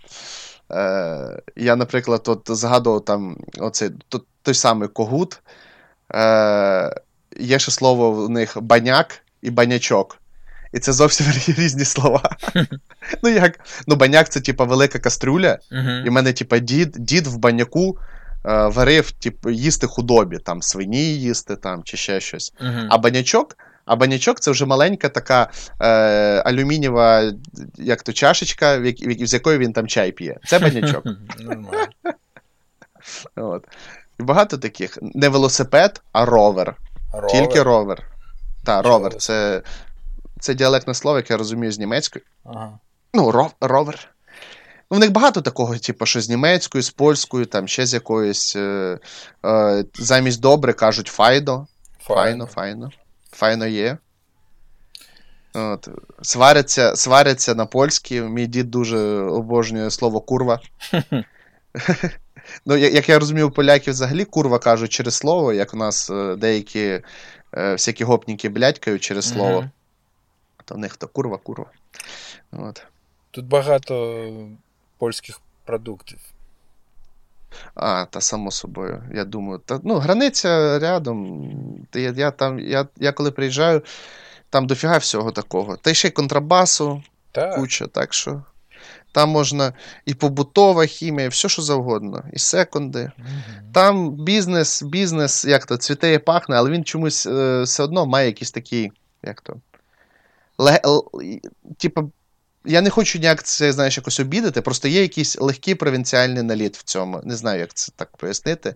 Е, я, наприклад, от згадував там оцей, то- той самий когут. Е, є ще слово в них баняк і банячок. І це зовсім різні слова. ну як? Ну, баняк це, типа, велика кастрюля. І в мене, типа, дід, дід в баняку е, варив, типу, їсти худобі, там свині їсти, там, чи ще щось. А банячок, а банячок це вже маленька така е, алюмінієва, як то чашечка, в як, з якої він там чай п'є. Це банячок. Нормально. От. І багато таких. Не велосипед, а ровер. Ровер. Тільки ровер. Так, ровер. Це, це діалектне слово, яке я розумію з німецької. Ага. Ну, ров, ровер. Ну, в них багато такого, типу, що з німецькою, з польською, там ще з якоюсь. Е, е, замість добре кажуть файдо. Файно, файно. Файно є. От. Сваряться, сваряться на польській. Мій дід дуже обожнює слово курва. ну, як я розумію, поляків взагалі курва кажуть через слово, як у нас е, деякі е, всякі гопніки блядькають через слово. То них курва, курва. От. Тут багато польських продуктів. А, та само собою, я думаю. Та, ну, границя рядом. Я, я, там, я, я коли приїжджаю, там дофіга всього такого. Та й ще й контрабасу, Так. куча, так що. Там можна і побутова хімія, і все, що завгодно, і секунди. Мгм. Там бізнес, бізнес, як то, цвіте і пахне, але він чомусь е, все одно має якийсь такий, як то. Ле, л, я не хочу ніяк це, знаєш, якось обідати, просто є якийсь легкий провінціальний наліт в цьому. Не знаю, як це так пояснити.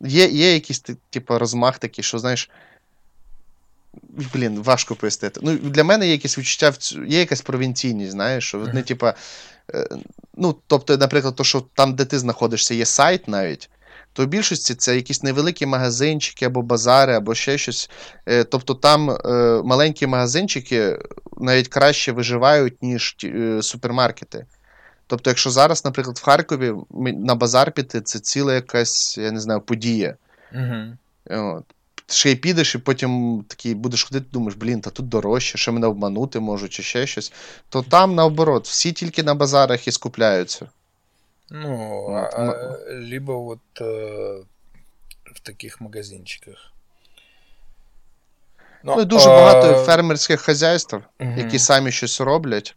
Є, є якийсь, ти- типа, розмах такий, що, знаєш. Блін, важко пояснити. Ну, для мене є якесь відчуття, є якась провінційність, знаєш, що вони, Мгм. типа. е, Ну, тобто, наприклад, то, що там, де ти знаходишся, є сайт навіть, то в більшості це якісь невеликі магазинчики або базари, або ще щось. Е, Тобто там е, маленькі магазинчики навіть краще виживають, ніж е, супермаркети. Тобто, якщо зараз, наприклад, в Харкові на базар піти, це ціла якась, я не знаю, подія. От. Ти ще й підеш, і потім такий будеш ходити, думаєш, блін, та тут дорожче, що мене обманути можуть, чи ще щось. То там наоборот, всі тільки на базарах і скупляються. Ну, Вот, а, либо вот э, в таких магазинчиках. Ну, і дуже а, багато фермерських хазяйств, мгм. які самі щось роблять.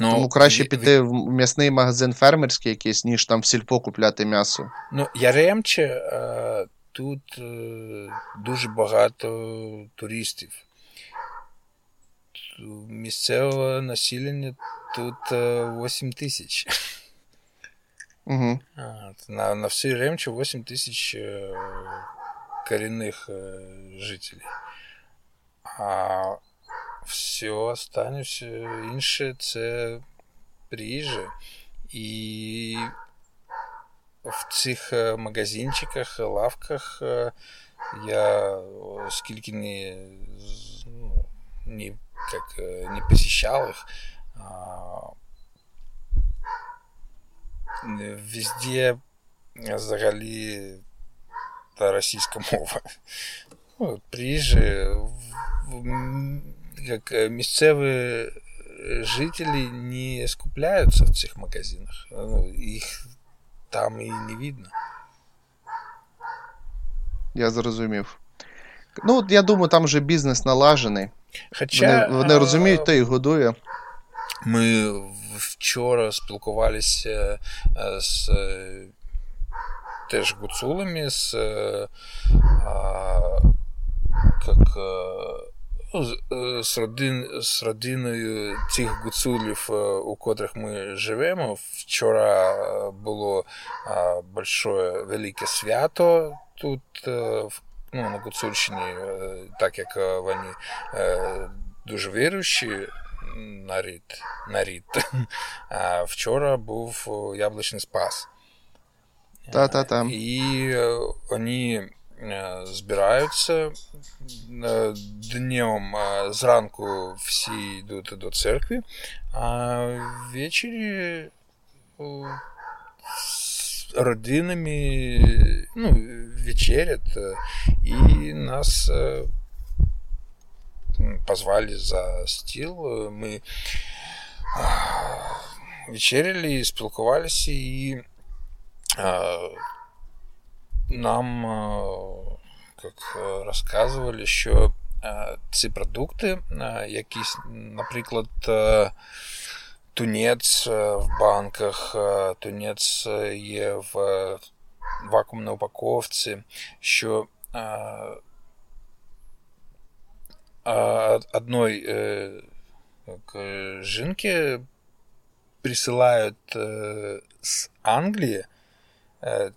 Ну, Тому краще піти в м'ясний магазин фермерський якийсь, ніж там в сільпо купляти м'ясо. Ну, Яремче е, тут е, дуже багато туристів. Місцеве населення тут е, 8 тисяч. Угу. А, На, на всій Ремче 8 тисяч е, корінних е, жителів. А все останнє, все інше це приїжджі. І в цих е, магазинчиках, лавках е, я о, скільки не, з- ну, не, как, е, не посещал их, а, е, везде взагалі та російська мова. Ну, приїжджі, як е, місцеві е, жителі не скупляються в цих магазинах. Ну, Їх там і не видно. Я зрозумів. Ну, я думаю, там вже бізнес налажений. Хоча Вони, вони розуміють, то і годує. Ми вчора спілкувалися е, з е, теж гуцулами, з, как, е, ну, з, родин, з родиною цих гуцулів, у котрих ми живемо. Вчора було большое велике свято тут ну, на Гуцульщині, так як вони дуже віруючі нарід. нарід. А вчора був о, яблучний спас. Та-та-та. І е, вони е, збираються е, днем е, зранку всі йдуть до церкви, а ввечері о, з родинами ну, вечерять, е, і нас е, м, позвали за стіл. е, Ми а, вечеряли, спілкувалися і а, нам а, как е, розказували, що а, ці продукти, а, якісь, наприклад, е, тунець е, в банках, е, тунець е, є в е, вакуумній упаковці, що а, а, одной э, как, э, жінки присилають э, з Англії э,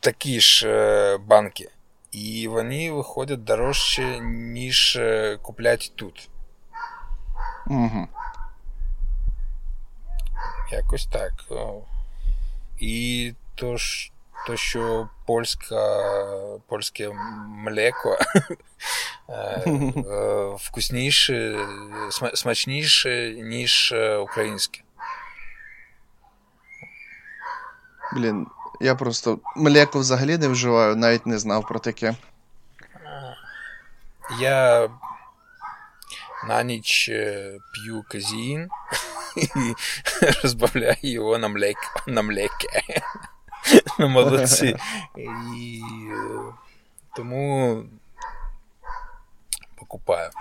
такі ж э, банки, і вони виходять дорожче, ніж е, куплять тут. Угу. Якось так. О. І то, ж, то що польська, польське млеко е, е, вкусніше, смачніше, ніж е, українське. Блін, я просто млеко взагалі не вживаю, навіть не знав про таке. Я на ніч п'ю казін і розбавляю його на млеке. На млеке. На молодці. І тому покупаю.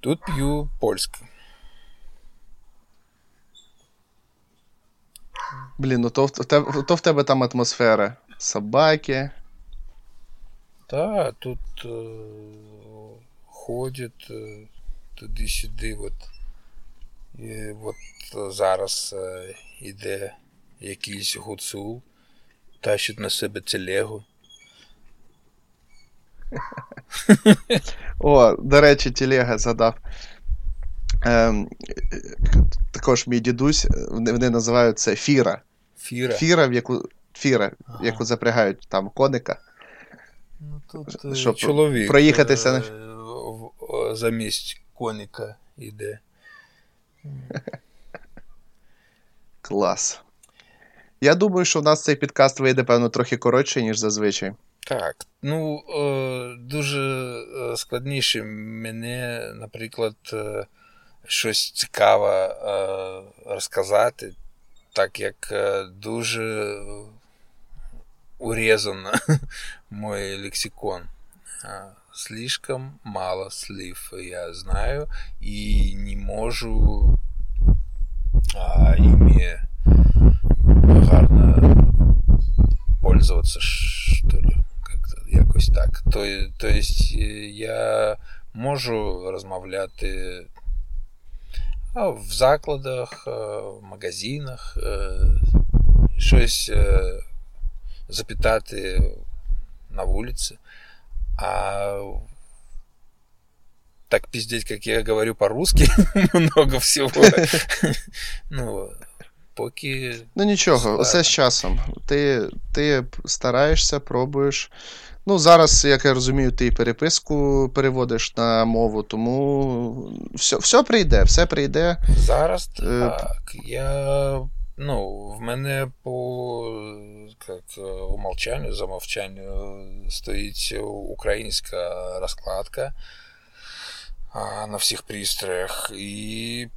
Тут п'ю польську. Блін, ну то в, то, то в тебе там атмосфера. Собаки. Так, тут е, ходять е, туди-сюди. От. І от зараз е, іде якийсь гуцул, тащить на себе телегу. О, до речі, телега задав. Ем, також мій дідусь, вони називають це фіра. Фіра. Фіра, в яку фіра, ага. яку запрягають там коника. Ну, тут щоб чоловік проїхатися на... замість коника йде. Клас. Я думаю, що в нас цей підкаст вийде, певно, трохи коротше, ніж зазвичай. Так. Ну, дуже складніше мене, наприклад, щось цікаве розказати, так як дуже урезан мой лексикон. Слишком мало слів я знаю и не можу ими гарно пользоваться, что ли. Как-то якось так. То, то есть я можу розмовляти в закладах, в магазинах, щось запитати на вулиці. А так пиздеть, как я говорю по-русски, много всего. Ну, поки. Ну нічого, все з часом. Ти ти стараєшся, пробуєш. Ну, зараз, як я розумію, ти переписку переводиш на мову, тому все все прийде, все прийде. Зараз е, так. Я. Ну, в мене по как, умолчанню, замовчанню стоїть українська розкладка на всіх пристроях, і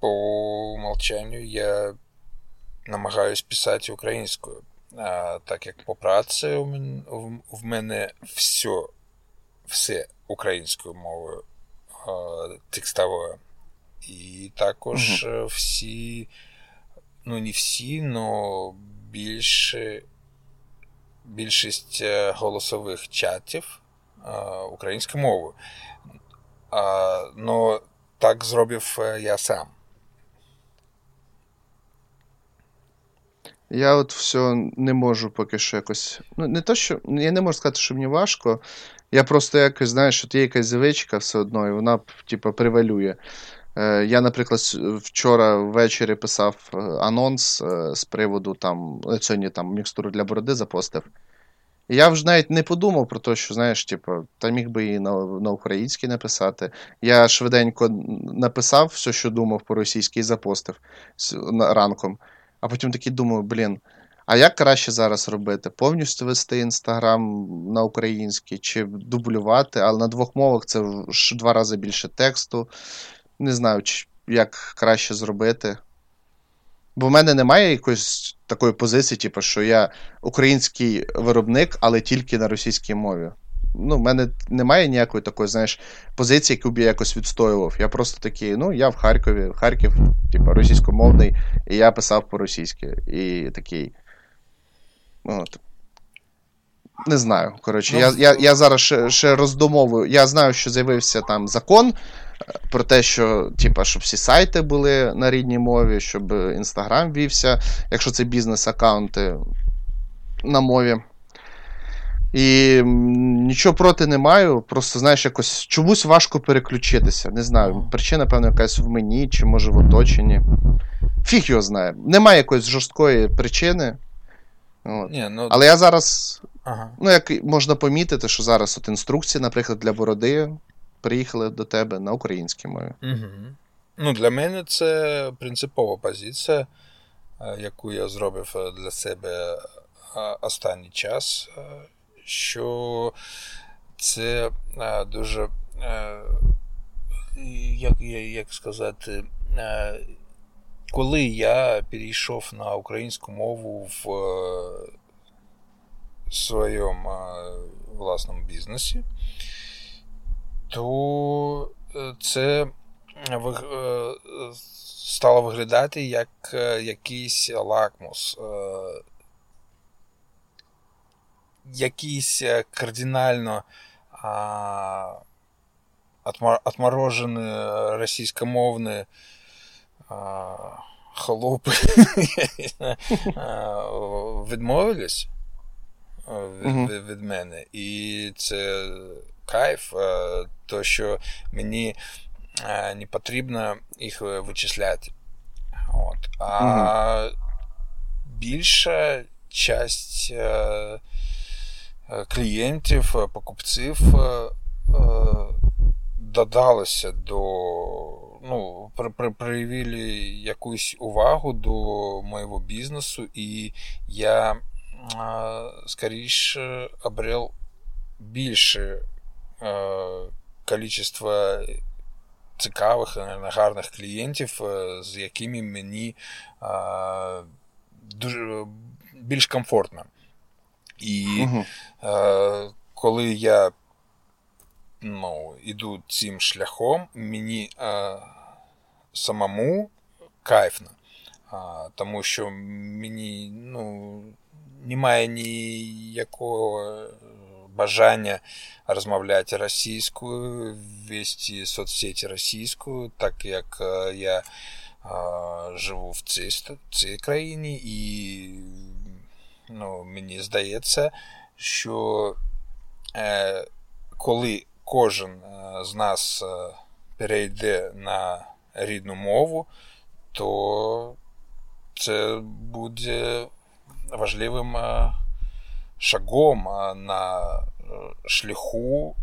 по умолчанню я намагаюсь писати українською. А, Так як по праці в мене все все українською мовою текстовою. І також угу. всі, ну не всі, но більше, більшість голосових чатів українською мовою. А, Но так зробив я сам. Я от все не можу поки що якось. Ну, не то, що. Я не можу сказати, що мені важко. Я просто якось, знаєш, що є якась звичка все одно, і вона, типу, превалює. Е, Я, наприклад, вчора ввечері писав е, анонс е, з приводу там. Сьогодні там мікстуру для бороди запостив. Я вже навіть не подумав про те, що, знаєш, типу, та міг би і на на українській написати. Я швиденько написав все, що думав по російській, запостив ранком. А потім такий думаю, блін, а як краще зараз робити? Повністю вести інстаграм на український чи дублювати, але на двох мовах це в два рази більше тексту. Не знаю, як краще зробити. Бо в мене немає якоїсь такої позиції, типу, що я український виробник, але тільки на російській мові. Ну, в мене немає ніякої такої, знаєш, позиції, яку б я якось відстоював. Я просто такий, ну, я в Харкові, Харків, типу, російськомовний, і я писав по-російськи. І такий. От. Не знаю. Коротше, ну, я я, я зараз ще ще роздумовую. Я знаю, що з'явився там закон про те, що типа, щоб всі сайти були на рідній мові, щоб Інстаграм вівся, якщо це бізнес-аккаунти на мові. І нічого проти не маю. Просто, знаєш, якось чомусь важко переключитися. Не знаю. Причина, певно, якась в мені, чи може в оточенні. Фіг його знає. Немає якоїсь жорсткої причини. От. Ні, ну... Але я зараз. Ага. Ну, як можна помітити, що зараз от інструкції, наприклад, для бороди приїхали до тебе на українській мові. Угу. Ну, Для мене це принципова позиція, яку я зробив для себе останній час, що це дуже як як сказати, коли я перейшов на українську мову в своєму власному бізнесі, то це стало виглядати як якийсь лакмус. Якийсь кардинально отморожені російськомовні холопи відмовились від, від мене. І це кайф, то що мені не потрібно їх вичисляти. От. А більша часть клієнтів, покупців додалися до. Ну, проявили якусь увагу до моєго бізнесу, і я скоріше обрел більше количество цікавих, гарних клієнтів, з якими мені дуже більш комфортно. І uh коли я ну, іду цим шляхом, мені а, самому кайфно, а, тому що мені ну, немає ніякого бажання розмовляти російською, вести соцсеті російською, так як я а, живу в цій, цій країні, і ну, мені здається, що е, коли кожен е, з нас е, перейде на рідну мову, то це буде важливим е, шагом на шляху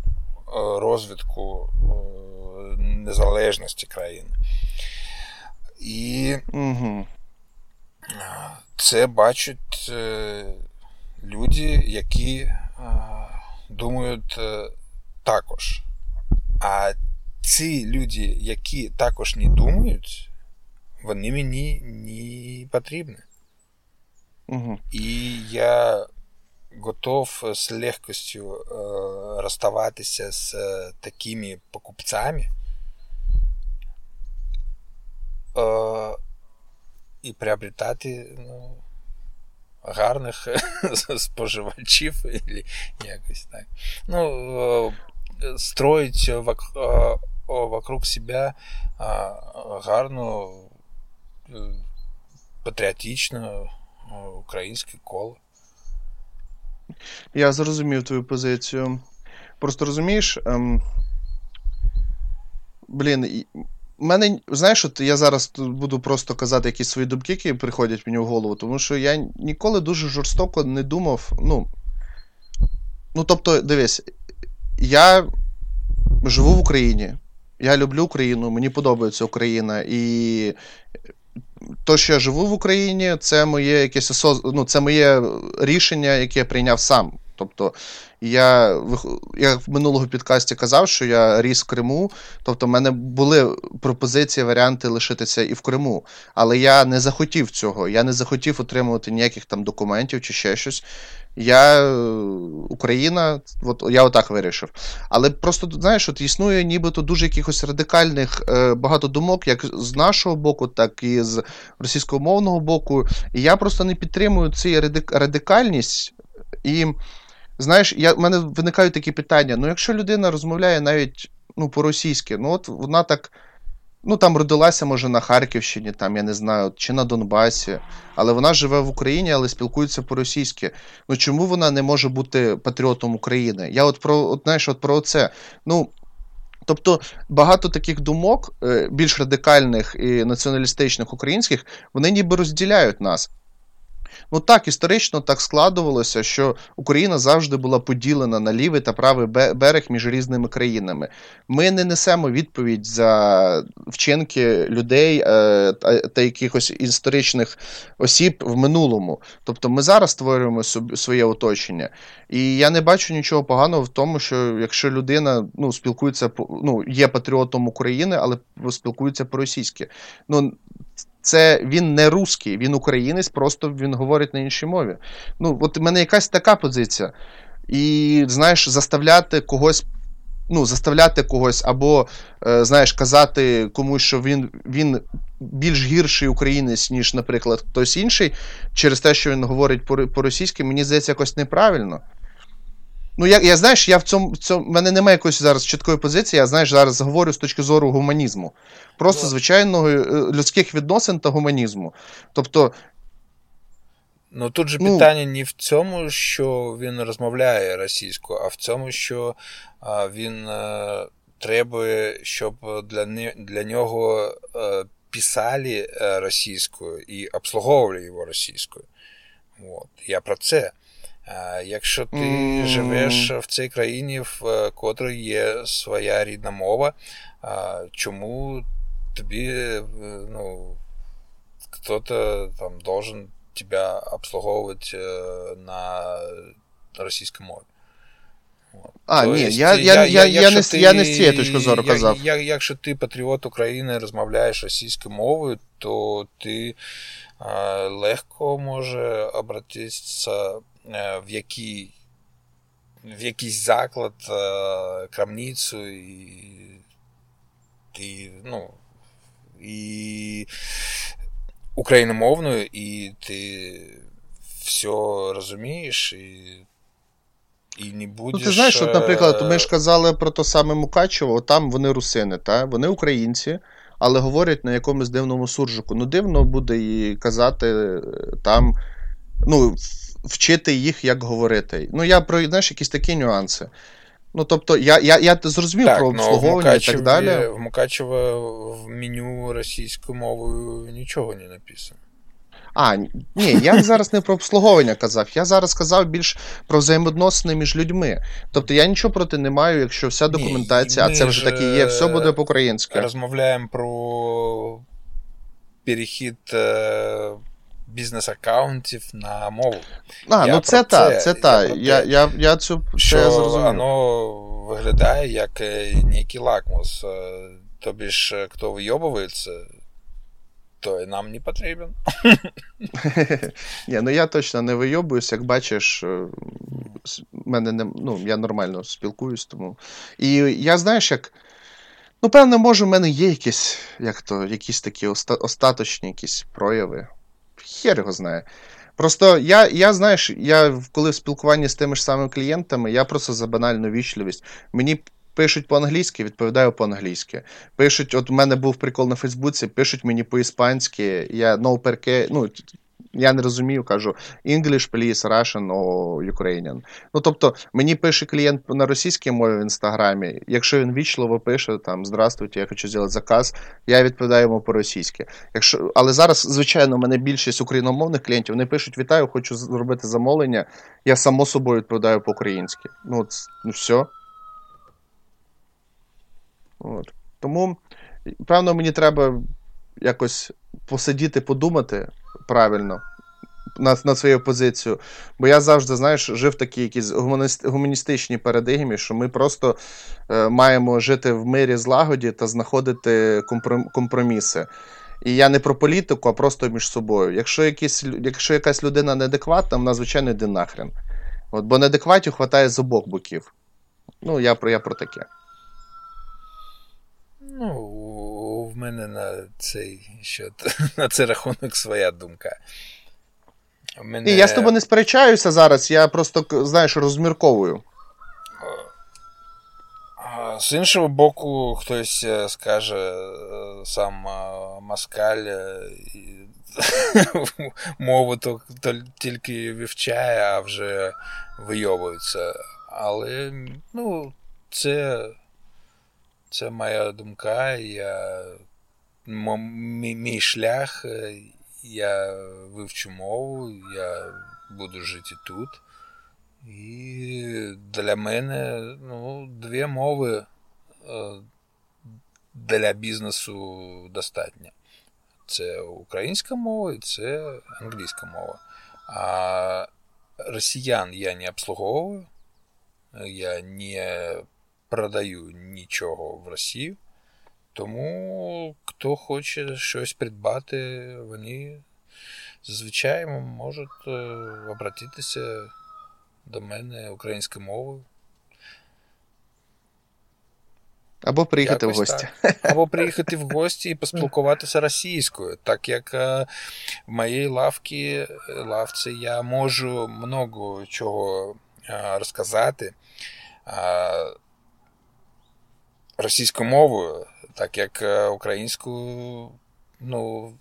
розвитку незалежності країни. І угу. Це бачать люди, які думають також. А ці люди, які також не думають, вони мені не потрібні. Угу. І я готов з легкостю е, розставатися з такими покупцями. Е, і приобретати ну, гарних споживачів, якось так. Ну, строить вокруг себя гарну, патріотичну українське коло. Я зрозумів твою позицію. Просто розумієш. Ем... Блін, мене, знаєш, от я зараз буду просто казати якісь свої думки, які приходять мені в голову, тому що я ніколи дуже жорстоко не думав. Ну, ну тобто, дивись, я живу в Україні. Я люблю Україну, мені подобається Україна. І то, що я живу в Україні, це моє якесь ну, це моє рішення, яке я прийняв сам. Тобто я я в минулого підкасті казав, що я ріс в Криму. Тобто, в мене були пропозиції, варіанти лишитися і в Криму. Але я не захотів цього. Я не захотів отримувати ніяких там документів чи ще щось. Я е, Україна, от я отак вирішив. Але просто знаєш, от існує нібито дуже якихось радикальних е, багато думок, як з нашого боку, так і з російськомовного боку. І я просто не підтримую цю радикальність. І знаєш, я, в мене виникають такі питання: ну, якщо людина розмовляє навіть ну, по-російськи, ну от вона так. Ну, там родилася, може, на Харківщині, там, я не знаю, чи на Донбасі, але вона живе в Україні, але спілкується по-російськи. Ну чому вона не може бути патріотом України? Я от про от, знаєш, от про це. Ну, Тобто багато таких думок, е, більш радикальних і націоналістичних українських, вони ніби розділяють нас. Ну так, історично так складувалося, що Україна завжди була поділена на лівий та правий берег між різними країнами. Ми не несемо відповідь за вчинки людей е, та якихось історичних осіб в минулому. Тобто ми зараз створюємо своє оточення. І я не бачу нічого поганого в тому, що якщо людина ну, спілкується ну, є патріотом України, але спілкується по-російськи. Ну, це він не русський, він українець, просто він говорить на іншій мові. Ну, от у мене якась така позиція. І, знаєш, заставляти когось. Ну, заставляти когось, або, е, знаєш, казати комусь, що він він більш гірший українець, ніж, наприклад, хтось інший, через те, що він говорить по-російськи, мені здається, якось неправильно. Ну, я я знаєш, я в цьому в цьому в мене немає якоїсь зараз чіткої позиції, я знаєш, зараз говорю з точки зору гуманізму. Просто ну, звичайного е, людських відносин та гуманізму. Тобто. Ну тут же ну, питання не в цьому, що він розмовляє російською, а в цьому, що а, він а, е, щоб для для нього а, е, писали російською і обслуговували його російською. От. Я про це. Якщо ти mm. живеш в цій країні, в котрій є своя рідна мова, чому тобі ну, кто-то там должен тебя обслуговувати на російській мові? А, То ні, есть, я я, я, я, не, ти, я не з цієї точки зору казав. Я, якщо ти патріот України розмовляєш російською мовою, то ти а, легко може обратитися Е, в який, в якийсь заклад, е, крамницю і, і ну, і україномовною, і ти все розумієш, і і не будеш... Ну, ти знаєш, от, наприклад, ми ж казали про то саме Мукачево, там вони русини, та? вони українці, але говорять на якомусь дивному суржику. Ну, дивно буде і казати е, там. Ну, вчити їх, як говорити. Ну, я про знаєш, якісь такі нюанси. Ну, тобто, я я, я зрозумів так, про ну, обслуговування і так далі. В Мукачево в меню російською мовою нічого не написано. А, ні, я зараз не про обслуговування казав, я зараз казав більш про взаємодносини між людьми. Тобто я нічого проти не маю, якщо вся документація, ні, а це вже так і є, все буде по-українськи. Розмовляємо про перехід е, бізнес-аккаунтів на мову. А, я ну це та, це та. Я я, я цю що я зрозумів. Воно виглядає як е, некий лакмус. Е, тобі ж, е, хто вийобується, то і нам не потрібен. Ні, ну я точно не вийобуюсь, як бачиш, мене не, ну, я нормально спілкуюсь, тому. І я знаєш, як. Ну, певно, може, в мене є якісь як то, якісь такі остаточні якісь прояви хер його знає. Просто я, я знаєш, я коли в спілкуванні з тими ж самими клієнтами, я просто за банальну вічливість. Мені пишуть по-англійськи, відповідаю по-англійськи. Пишуть, от у мене був прикол на Фейсбуці, пишуть мені по-іспанськи, я no perke, ну, я не розумію, кажу English, please, Russian or Ukrainian. Ну, тобто, мені пише клієнт на російській мові в інстаграмі. Якщо він вічливо пише там Здравствуйте, я хочу зробити заказ, я відповідаю йому по-російськи. Якщо... Але зараз, звичайно, у мене більшість україномовних клієнтів вони пишуть: Вітаю, хочу зробити замовлення. Я само собою відповідаю по-українськи. Ну, от, ну все. От. Тому, певно, мені треба якось посидіти, подумати правильно на на свою позицію. Бо я завжди, знаєш, жив в такій якійсь гуманістичній парадигмі, що ми просто е, маємо жити в мирі злагоді та знаходити компроміси. І я не про політику, а просто між собою. Якщо якісь, якщо якась людина неадекватна, вона, звичайно, йде нахрен. От, Бо неадекватів вистачає з обох боків. Ну, я про я про таке. Ну, в мене на цей що, на цей рахунок своя думка. Мене... І я з тобою не сперечаюся зараз, я просто, знаєш, розмірковую. З іншого боку, хтось е, скаже е, сам е, Маскаль мову то, то тільки вивчає, а вже вийовується. Але ну, це це моя думка, я, мій, мій шлях, я вивчу мову, я буду жити тут. І для мене ну, дві мови для бізнесу достатньо. Це українська мова і це англійська мова. А росіян я не обслуговую, я не продаю нічого в Росію. Тому хто хоче щось придбати, вони зазвичай можуть е, обратитися до мене українською мовою. Або приїхати Якось в гості. Так. Або приїхати в гості і поспілкуватися російською, так як е, в моїй лавці, лавці я можу много чого е, розказати російською мовою, так як українською, ну,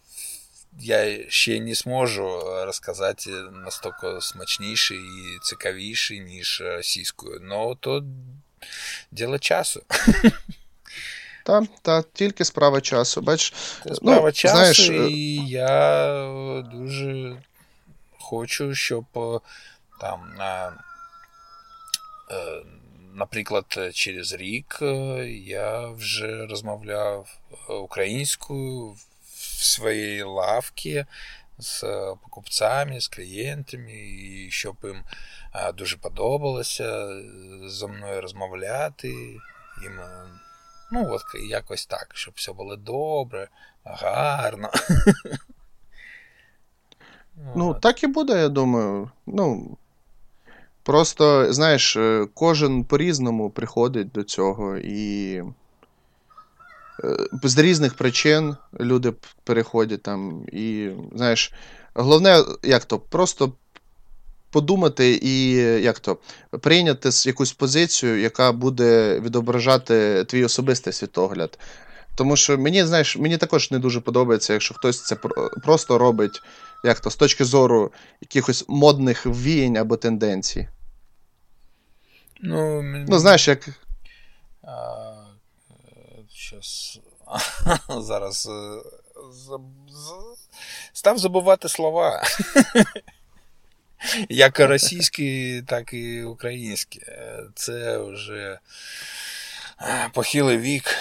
я ще не зможу розказати настільки смачніше і цікавіше, ніж російською. Ну, то діло часу. Так, та, тільки справа часу. Бач, ну, Справа ну, часу, знаєш... і я дуже хочу, щоб там. Наприклад, через рік я вже розмовляв українською в своїй лавці з покупцями, з клієнтами, і щоб їм дуже подобалося зі мною розмовляти. Їм, ну, от якось так, щоб все було добре, гарно. Ну, так і буде, я думаю. Ну, Просто, знаєш, е, кожен по-різному приходить до цього, і е, з різних причин люди переходять там. І, знаєш, головне, як то, просто подумати і як то, прийняти якусь позицію, яка буде відображати твій особистий світогляд. Тому що мені, знаєш, мені також не дуже подобається, якщо хтось це просто робить як то, з точки зору якихось модних ввіянь або тенденцій. Ну, ну знаєш, як. Щас... Зараз е, став забувати слова. Як російські, так і українські. Це вже похилий вік.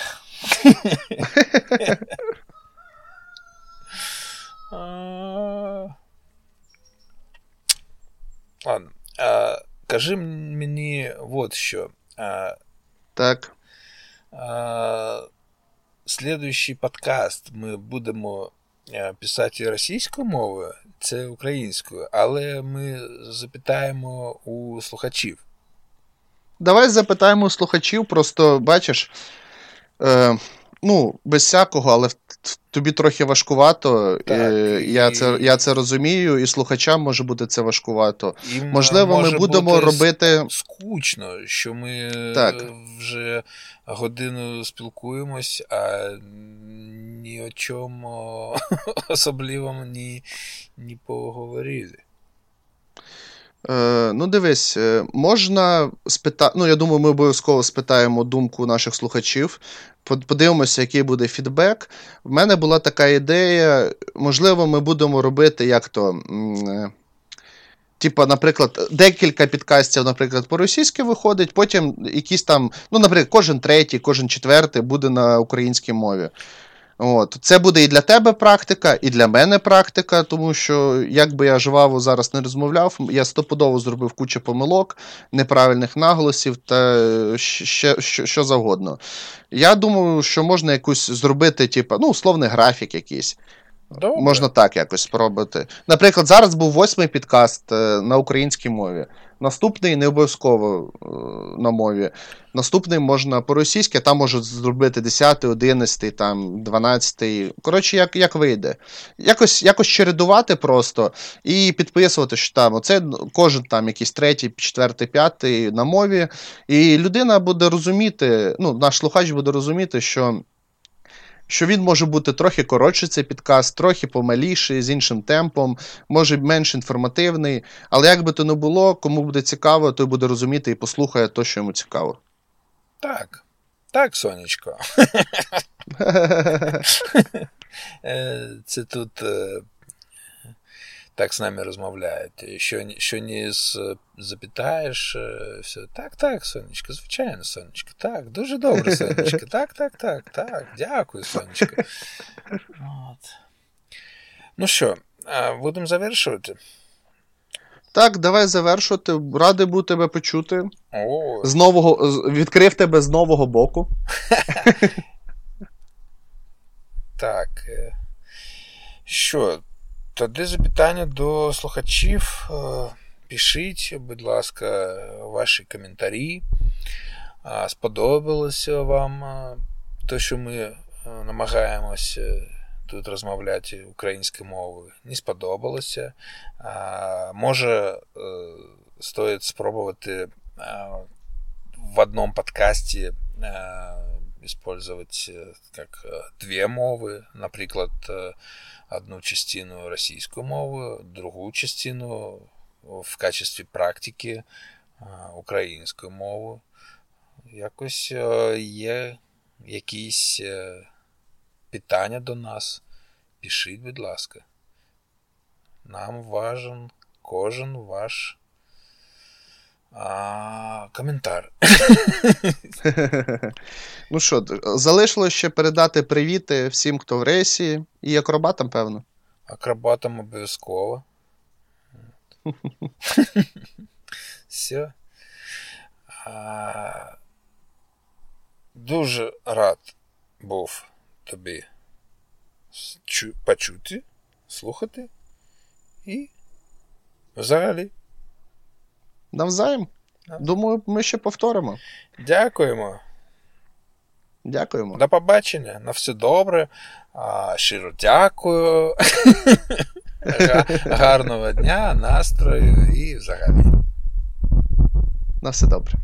Ладно. Кажи мені от що. Так. Слідуючий подкаст ми будемо писати російською мовою, це українською, але ми запитаємо у слухачів. Давай запитаємо у слухачів, просто бачиш. Е, ну, без всякого, але тобі трохи важкувато. Так, і... Я це я це розумію, і слухачам може бути це важкувато. І Можливо, може ми будемо бути робити. Скучно, що ми так. вже годину спілкуємось, а ні о чому особливому ні, ні поговорили. Е, Ну, дивись, е, можна спитати. Ну, я думаю, ми обов'язково спитаємо думку наших слухачів. Подивимося, який буде фідбек. В мене була така ідея. Можливо, ми будемо робити як то. Е, типа, наприклад, декілька підкастів, наприклад, по-російськи виходить, потім якісь там, ну, наприклад, кожен третій, кожен четвертий буде на українській мові. От. Це буде і для тебе практика, і для мене практика, тому що, як би я жваво зараз не розмовляв, я стопудово зробив кучу помилок, неправильних наголосів та ще що, що завгодно. Я думаю, що можна якусь зробити, типу, ну, условний графік якийсь. Добре. Можна так якось спробувати. Наприклад, зараз був восьмий підкаст е, на українській мові. Наступний не обов'язково е, на мові. Наступний можна по-російськи, там можуть зробити 10, 11, там, 12. Коротше, як як вийде. Якось якось чередувати просто і підписувати, що там оце кожен там якийсь третій, четвертий, п'ятий на мові. І людина буде розуміти, ну, наш слухач буде розуміти, що що він може бути трохи коротший цей підкаст, трохи помаліший, з іншим темпом, може менш інформативний. Але як би то не було, кому буде цікаво, той буде розуміти і послухає то, що йому цікаво. Так. Так, сонечко. Е, це тут е, так з нами розмовляють. Що що не запитаєш, все. Так, так, сонечко, звичайно, сонечко. Так, дуже добре, сонечко. Так, так, так, так. Дякую, сонечко. От. Ну що, будемо завершувати. Так, давай завершувати. Радий був тебе почути. О. З нового, Відкрив тебе з нового боку. Так. Е, що, тоді запитання до слухачів. Е, пишіть, будь ласка, ваші коментарі. Сподобалося вам те, що ми намагаємося тут розмовляти українською мовою. Не сподобалося. Може, стоїть спробувати в одному подкасті использовать как две мовы, наприклад, одну частину російської мови, другу частину в качестві практики української мови. Якось є якісь питання до нас. Пишіть, будь ласка. Нам важен кожен ваш а, коментар. ну що, залишилось ще передати привіти всім, хто в рейсі, і акробатам, певно. Акробатам обов'язково. Все. А, Дуже рад був тобі почути, слухати і взагалі. Навзаєм. Думаю, ми ще повторимо. Дякуємо. Дякуємо. До побачення. На все добре. Щиро дякую. Гарного дня, настрою і взагалі. На все добре.